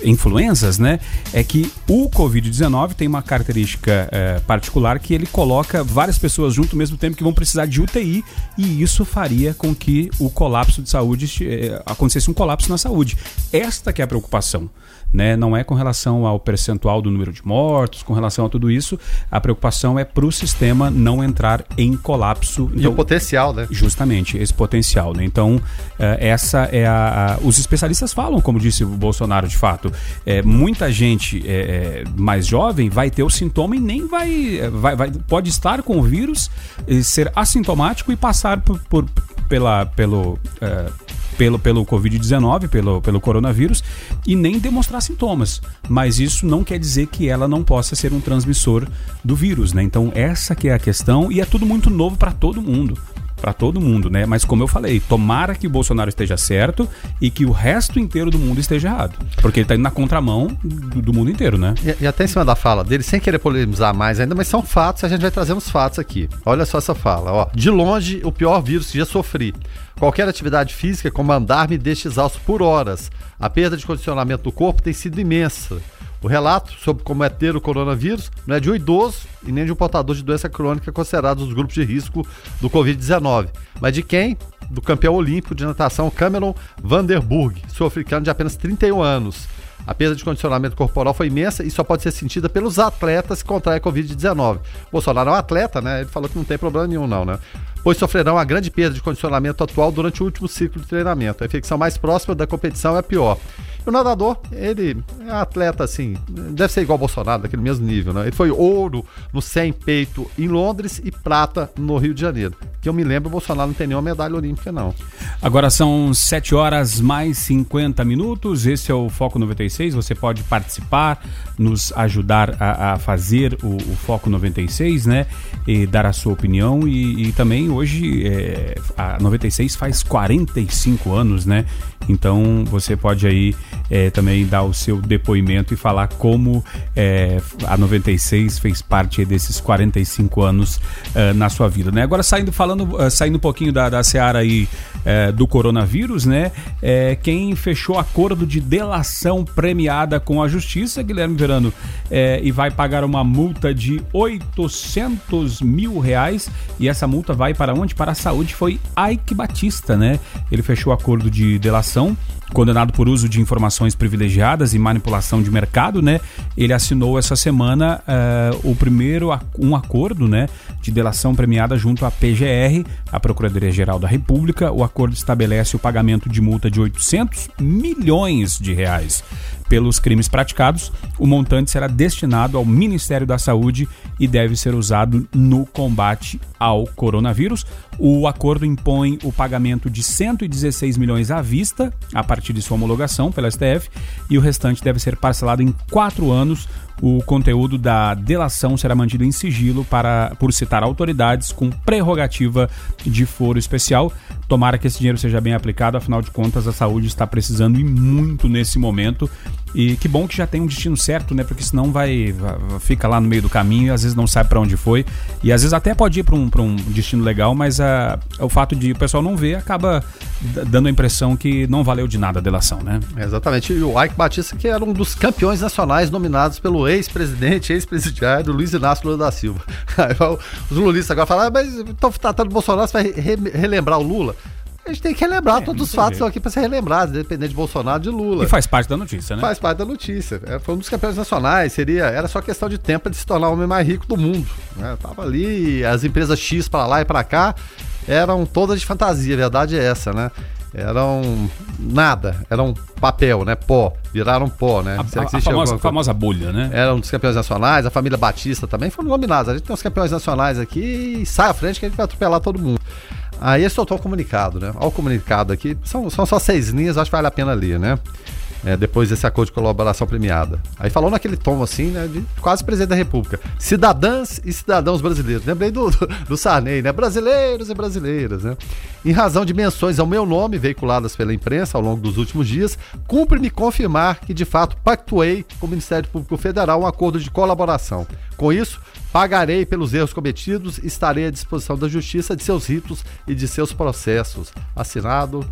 influenzas, né? É que o Covid-19 tem uma característica é, particular que ele coloca várias pessoas junto ao mesmo tempo que vão precisar de UTI e isso faria com que o colapso de saúde é, acontecesse um colapso na saúde. Esta que é a preocupação né? Não é com relação ao percentual do número de mortos, com relação a tudo isso. A preocupação é para o sistema não entrar em colapso. Então, e o potencial, né? Justamente, esse potencial. Né? Então, eh, essa é a, a, Os especialistas falam, como disse o Bolsonaro, de fato, é, muita gente é, mais jovem vai ter o sintoma e nem vai, vai, vai. Pode estar com o vírus, ser assintomático e passar por, por pela, pelo, pelo, pelo Covid-19, pelo, pelo coronavírus, e nem demonstrar sintomas. Mas isso não quer dizer que ela não possa ser um transmissor do vírus, né? Então essa que é a questão e é tudo muito novo para todo mundo. Para todo mundo, né? Mas como eu falei, tomara que o Bolsonaro esteja certo e que o resto inteiro do mundo esteja errado. Porque ele tá indo na contramão do, do mundo inteiro, né? E, e, até em cima da fala dele, sem querer polemizar mais ainda, mas são fatos, a gente vai trazendo os fatos aqui. Olha só essa fala, ó. De longe, o pior vírus que já sofri. Qualquer atividade física, como andar, me deixa exausto por horas. A perda de condicionamento do corpo tem sido imensa. O relato sobre como é ter o coronavírus não é de um idoso e nem de um portador de doença crônica considerados os grupos de risco do Covid-19, mas de quem? Do campeão olímpico de natação Cameron Vanderburg, sul-africano de apenas 31 anos. A perda de condicionamento corporal foi imensa e só pode ser sentida pelos atletas que contraem Covid-19. Bolsonaro é um atleta, né? Ele falou que não tem problema nenhum, não, né? Pois sofrerão uma grande perda de condicionamento atual durante o último ciclo de treinamento. A infecção mais próxima da competição é a pior. O nadador, ele é atleta assim, deve ser igual ao Bolsonaro, daquele mesmo nível, né? Ele foi ouro no 100 peito em Londres e prata no Rio de Janeiro. Que eu me lembro, o Bolsonaro não tem nenhuma medalha olímpica, não. Agora são 7 horas mais 50 minutos. Esse é o Foco 96. Você pode participar, nos ajudar a, a fazer o, o, Foco 96, né? E dar a sua opinião. E, e também hoje é, a 96 faz 45 anos, né? Então você pode aí é, também dar o seu depoimento e falar como é, a 96 fez parte desses 45 anos é, na sua vida, né? Agora saindo falando, é, saindo um pouquinho da, da seara aí é, do coronavírus, né? Quem fechou acordo de delação premiada com a justiça, Guilherme Verano, e vai pagar uma multa de 800 mil reais e essa multa vai para onde? Para a saúde foi Ike Batista, né? Ele fechou acordo de delação condenado por uso de informações privilegiadas e manipulação de mercado, né? Ele assinou essa semana uh, o primeiro um acordo, né, de delação premiada junto à PGR, a Procuradoria Geral da República. O acordo estabelece o pagamento de multa de 800 milhões de reais pelos crimes praticados, o montante será destinado ao Ministério da Saúde e deve ser usado no combate ao coronavírus. O acordo impõe o pagamento de 116 milhões à vista a partir de sua homologação pela STF e o restante deve ser parcelado em quatro anos o conteúdo da delação será mantido em sigilo para, por citar autoridades com prerrogativa de foro especial. Tomara que esse dinheiro seja bem aplicado, afinal de contas a saúde está precisando e muito nesse momento. E que bom que já tem um destino certo, né? Porque senão vai, fica lá no meio do caminho e às vezes não sabe para onde foi. E às vezes até pode ir para um, um destino legal, mas a, o fato de o pessoal não ver acaba dando a impressão que não valeu de nada a delação, né? exatamente. E o Ike Batista, que era um dos campeões nacionais nominados pelo ex-presidente, ex-presidiário Luiz Inácio Lula da Silva. Aí, os lulistas agora falam, ah, mas estão tratando o Bolsonaro, você vai re relembrar o Lula? A gente tem que relembrar, é, todos os fatos estão aqui para ser relembrados, independente de Bolsonaro de Lula. E faz parte da notícia, né? Faz parte da notícia. É, foi um dos campeões nacionais, seria, era só questão de tempo de se tornar o homem mais rico do mundo. Né? Tava ali, as empresas X para lá e para cá eram todas de fantasia, a verdade é essa, né? eram nada, eram papel, né? Pó, viraram pó, né? A, a, a famosa, famosa, bolha, né? Eram dos campeões nacionais, a família Batista também foram nominados. A gente tem os campeões nacionais aqui e sai à frente que a gente vai atropelar todo mundo. Aí soltou o comunicado, né? Olha o comunicado aqui, são, são só seis linhas, acho que vale a pena ler, né? É, depois desse acordo de colaboração premiada. Aí falou naquele tom assim, né, de quase presidente da República. Cidadãs e cidadãos brasileiros. Lembrei do, do, do Sarney, né? Brasileiros e brasileiras, né? Em razão de menções ao meu nome veiculadas pela imprensa ao longo dos últimos dias, cumpre-me confirmar que de fato pactuei com o Ministério Público Federal um acordo de colaboração. Com isso, pagarei pelos erros cometidos e estarei à disposição da Justiça de seus ritos e de seus processos. Assinado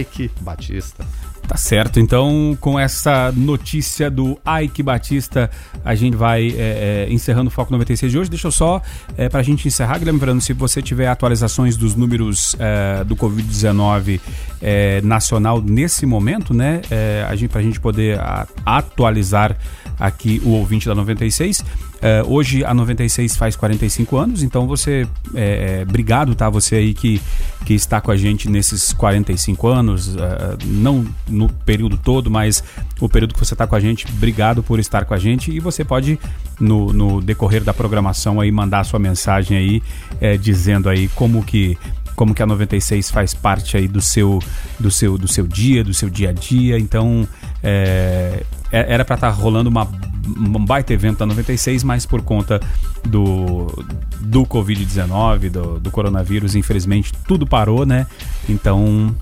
Ike Batista. Tá certo, então com essa notícia do Ike Batista, a gente vai é, é, encerrando o Foco 96 de hoje. Deixa eu só, é, para a gente encerrar, Verano, se você tiver atualizações dos números é, do Covid-19 é, nacional nesse momento, né, é, a gente, para a gente poder a, atualizar aqui o ouvinte da 96. É, hoje a 96 faz 45 anos, então você, é, é, obrigado, tá? Você aí que, que está com a gente nesses 45 anos, é, não no período todo, mas o período que você está com a gente, obrigado por estar com a gente e você pode no, no decorrer da programação aí mandar sua mensagem aí é, dizendo aí como que como que a 96 faz parte aí do seu do seu do seu dia, do seu dia a dia. Então, É, é era para estar tá rolando uma, um baita evento da 96, mas por conta do, do Covid-19, do, do coronavírus, infelizmente tudo parou, né? Então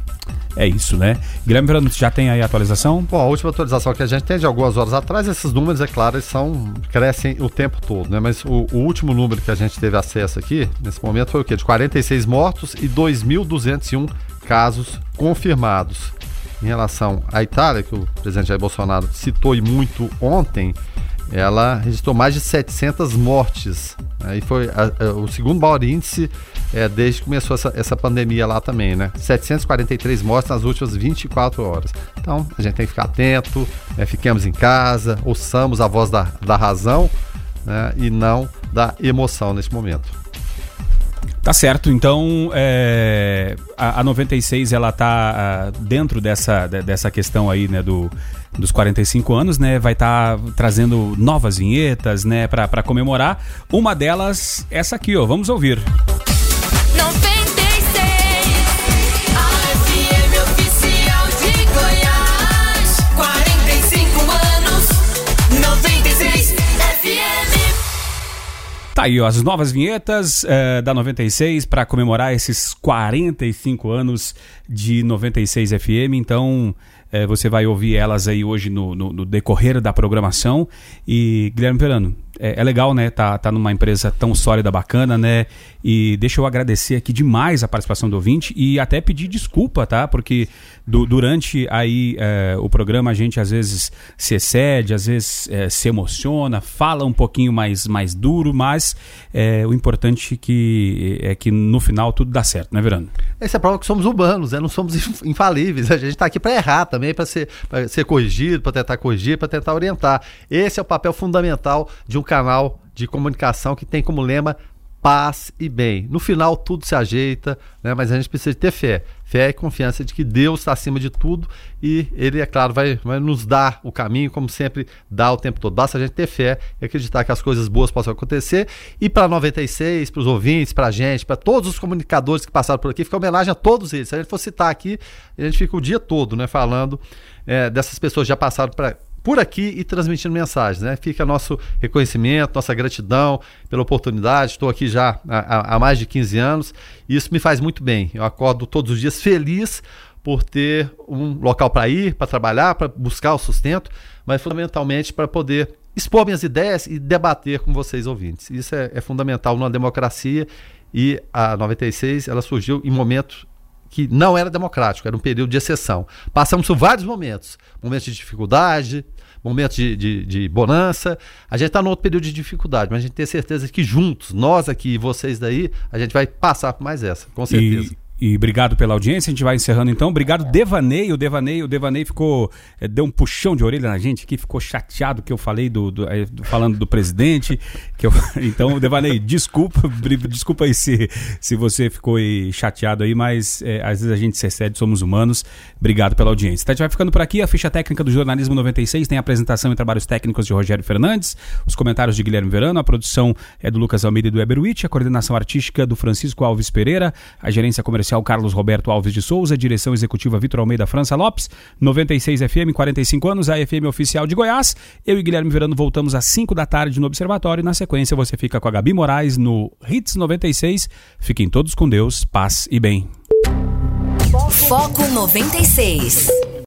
é isso, né? Guilherme Verano, já tem aí a atualização? Bom, a última atualização que a gente tem de algumas horas atrás, esses números, é claro, são, crescem o tempo todo, né? Mas o, o último número que a gente teve acesso aqui, nesse momento, foi o quê? De 46 mortos e 2.201 casos confirmados. Em relação à Itália, que o presidente Jair Bolsonaro citou e muito ontem, ela registrou mais de 700 mortes. Aí foi a, a, o segundo maior índice é, desde que começou essa, essa pandemia lá também, né? 743 mortes nas últimas 24 horas. Então, a gente tem que ficar atento, é, fiquemos em casa, ouçamos a voz da, da razão né? e não da emoção nesse momento. Tá certo, então é, a, a 96 ela tá uh, dentro dessa, dessa questão aí, né, do, dos 45 anos, né, vai estar tá trazendo novas vinhetas, né, para comemorar. Uma delas, essa aqui, ó, vamos ouvir. Tá aí, ó, as novas vinhetas uh, da 96 para comemorar esses 45 anos de 96 FM. Então, uh, você vai ouvir elas aí hoje no, no, no decorrer da programação. E, Guilherme Perano, é, é, legal, né? Tá, tá numa empresa tão sólida, bacana, né? E deixa eu agradecer aqui demais a participação do ouvinte e até pedir desculpa, tá? Porque do, durante aí é, o programa a gente às vezes se excede, às vezes é, se emociona, fala um pouquinho mais, mais duro, mas é, o importante que, é que no final tudo dá certo, né, Verano? Essa é a prova que somos humanos, né? Não somos infalíveis. A gente está aqui para errar também, para ser, ser corrigido, para tentar corrigir, para tentar orientar. Esse é o papel fundamental de um canal de comunicação que tem como lema paz e bem. No final tudo se ajeita, né? mas a gente precisa ter fé. Fé e confiança de que Deus está acima de tudo e Ele, é claro, vai, vai nos dar o caminho, como sempre dá o tempo todo. Basta a gente ter fé e acreditar que as coisas boas possam acontecer. E para 96, para os ouvintes, para a gente, para todos os comunicadores que passaram por aqui, fica homenagem a todos eles. Se a gente for citar aqui, a gente fica o dia todo né, falando é, dessas pessoas que já passaram para por aqui e transmitindo mensagens. Né? Fica nosso reconhecimento, nossa gratidão pela oportunidade. Estou aqui já há, há mais de 15 anos e isso me faz muito bem. Eu acordo todos os dias feliz por ter um local para ir, para trabalhar, para buscar o sustento, mas fundamentalmente para poder expor minhas ideias e debater com vocês ouvintes. Isso é, é fundamental numa democracia e a 96 ela surgiu em momentos que não era democrático, era um período de exceção. Passamos por vários momentos, momentos de dificuldade, momentos de, de, de bonança. A gente está num outro período de dificuldade, mas a gente tem certeza que juntos, nós aqui e vocês daí, a gente vai passar por mais essa, com certeza. E... E obrigado pela audiência. A gente vai encerrando então. Obrigado, Devanei. O Devanei, o Devanei ficou. É, deu um puxão de orelha na gente que ficou chateado que eu falei do, do, é, falando do presidente. Que eu, então, Devanei, desculpa, desculpa aí se, se você ficou aí chateado aí, mas é, às vezes a gente se excede, somos humanos. Obrigado pela audiência. Então, a gente vai ficando por aqui. A ficha técnica do Jornalismo 96 tem a apresentação e trabalhos técnicos de Rogério Fernandes, os comentários de Guilherme Verano, a produção é do Lucas Almeida e do Eberwitch, a coordenação artística do Francisco Alves Pereira, a gerência comercial comercial Carlos Roberto Alves de Souza, direção executiva Vitor Almeida França Lopes, 96 FM, 45 anos, a FM oficial de Goiás. Eu e Guilherme Verano voltamos às 5 da tarde no Observatório. Na sequência, você fica com a Gabi Moraes no Hits 96. Fiquem todos com Deus, paz e bem. Foco 96.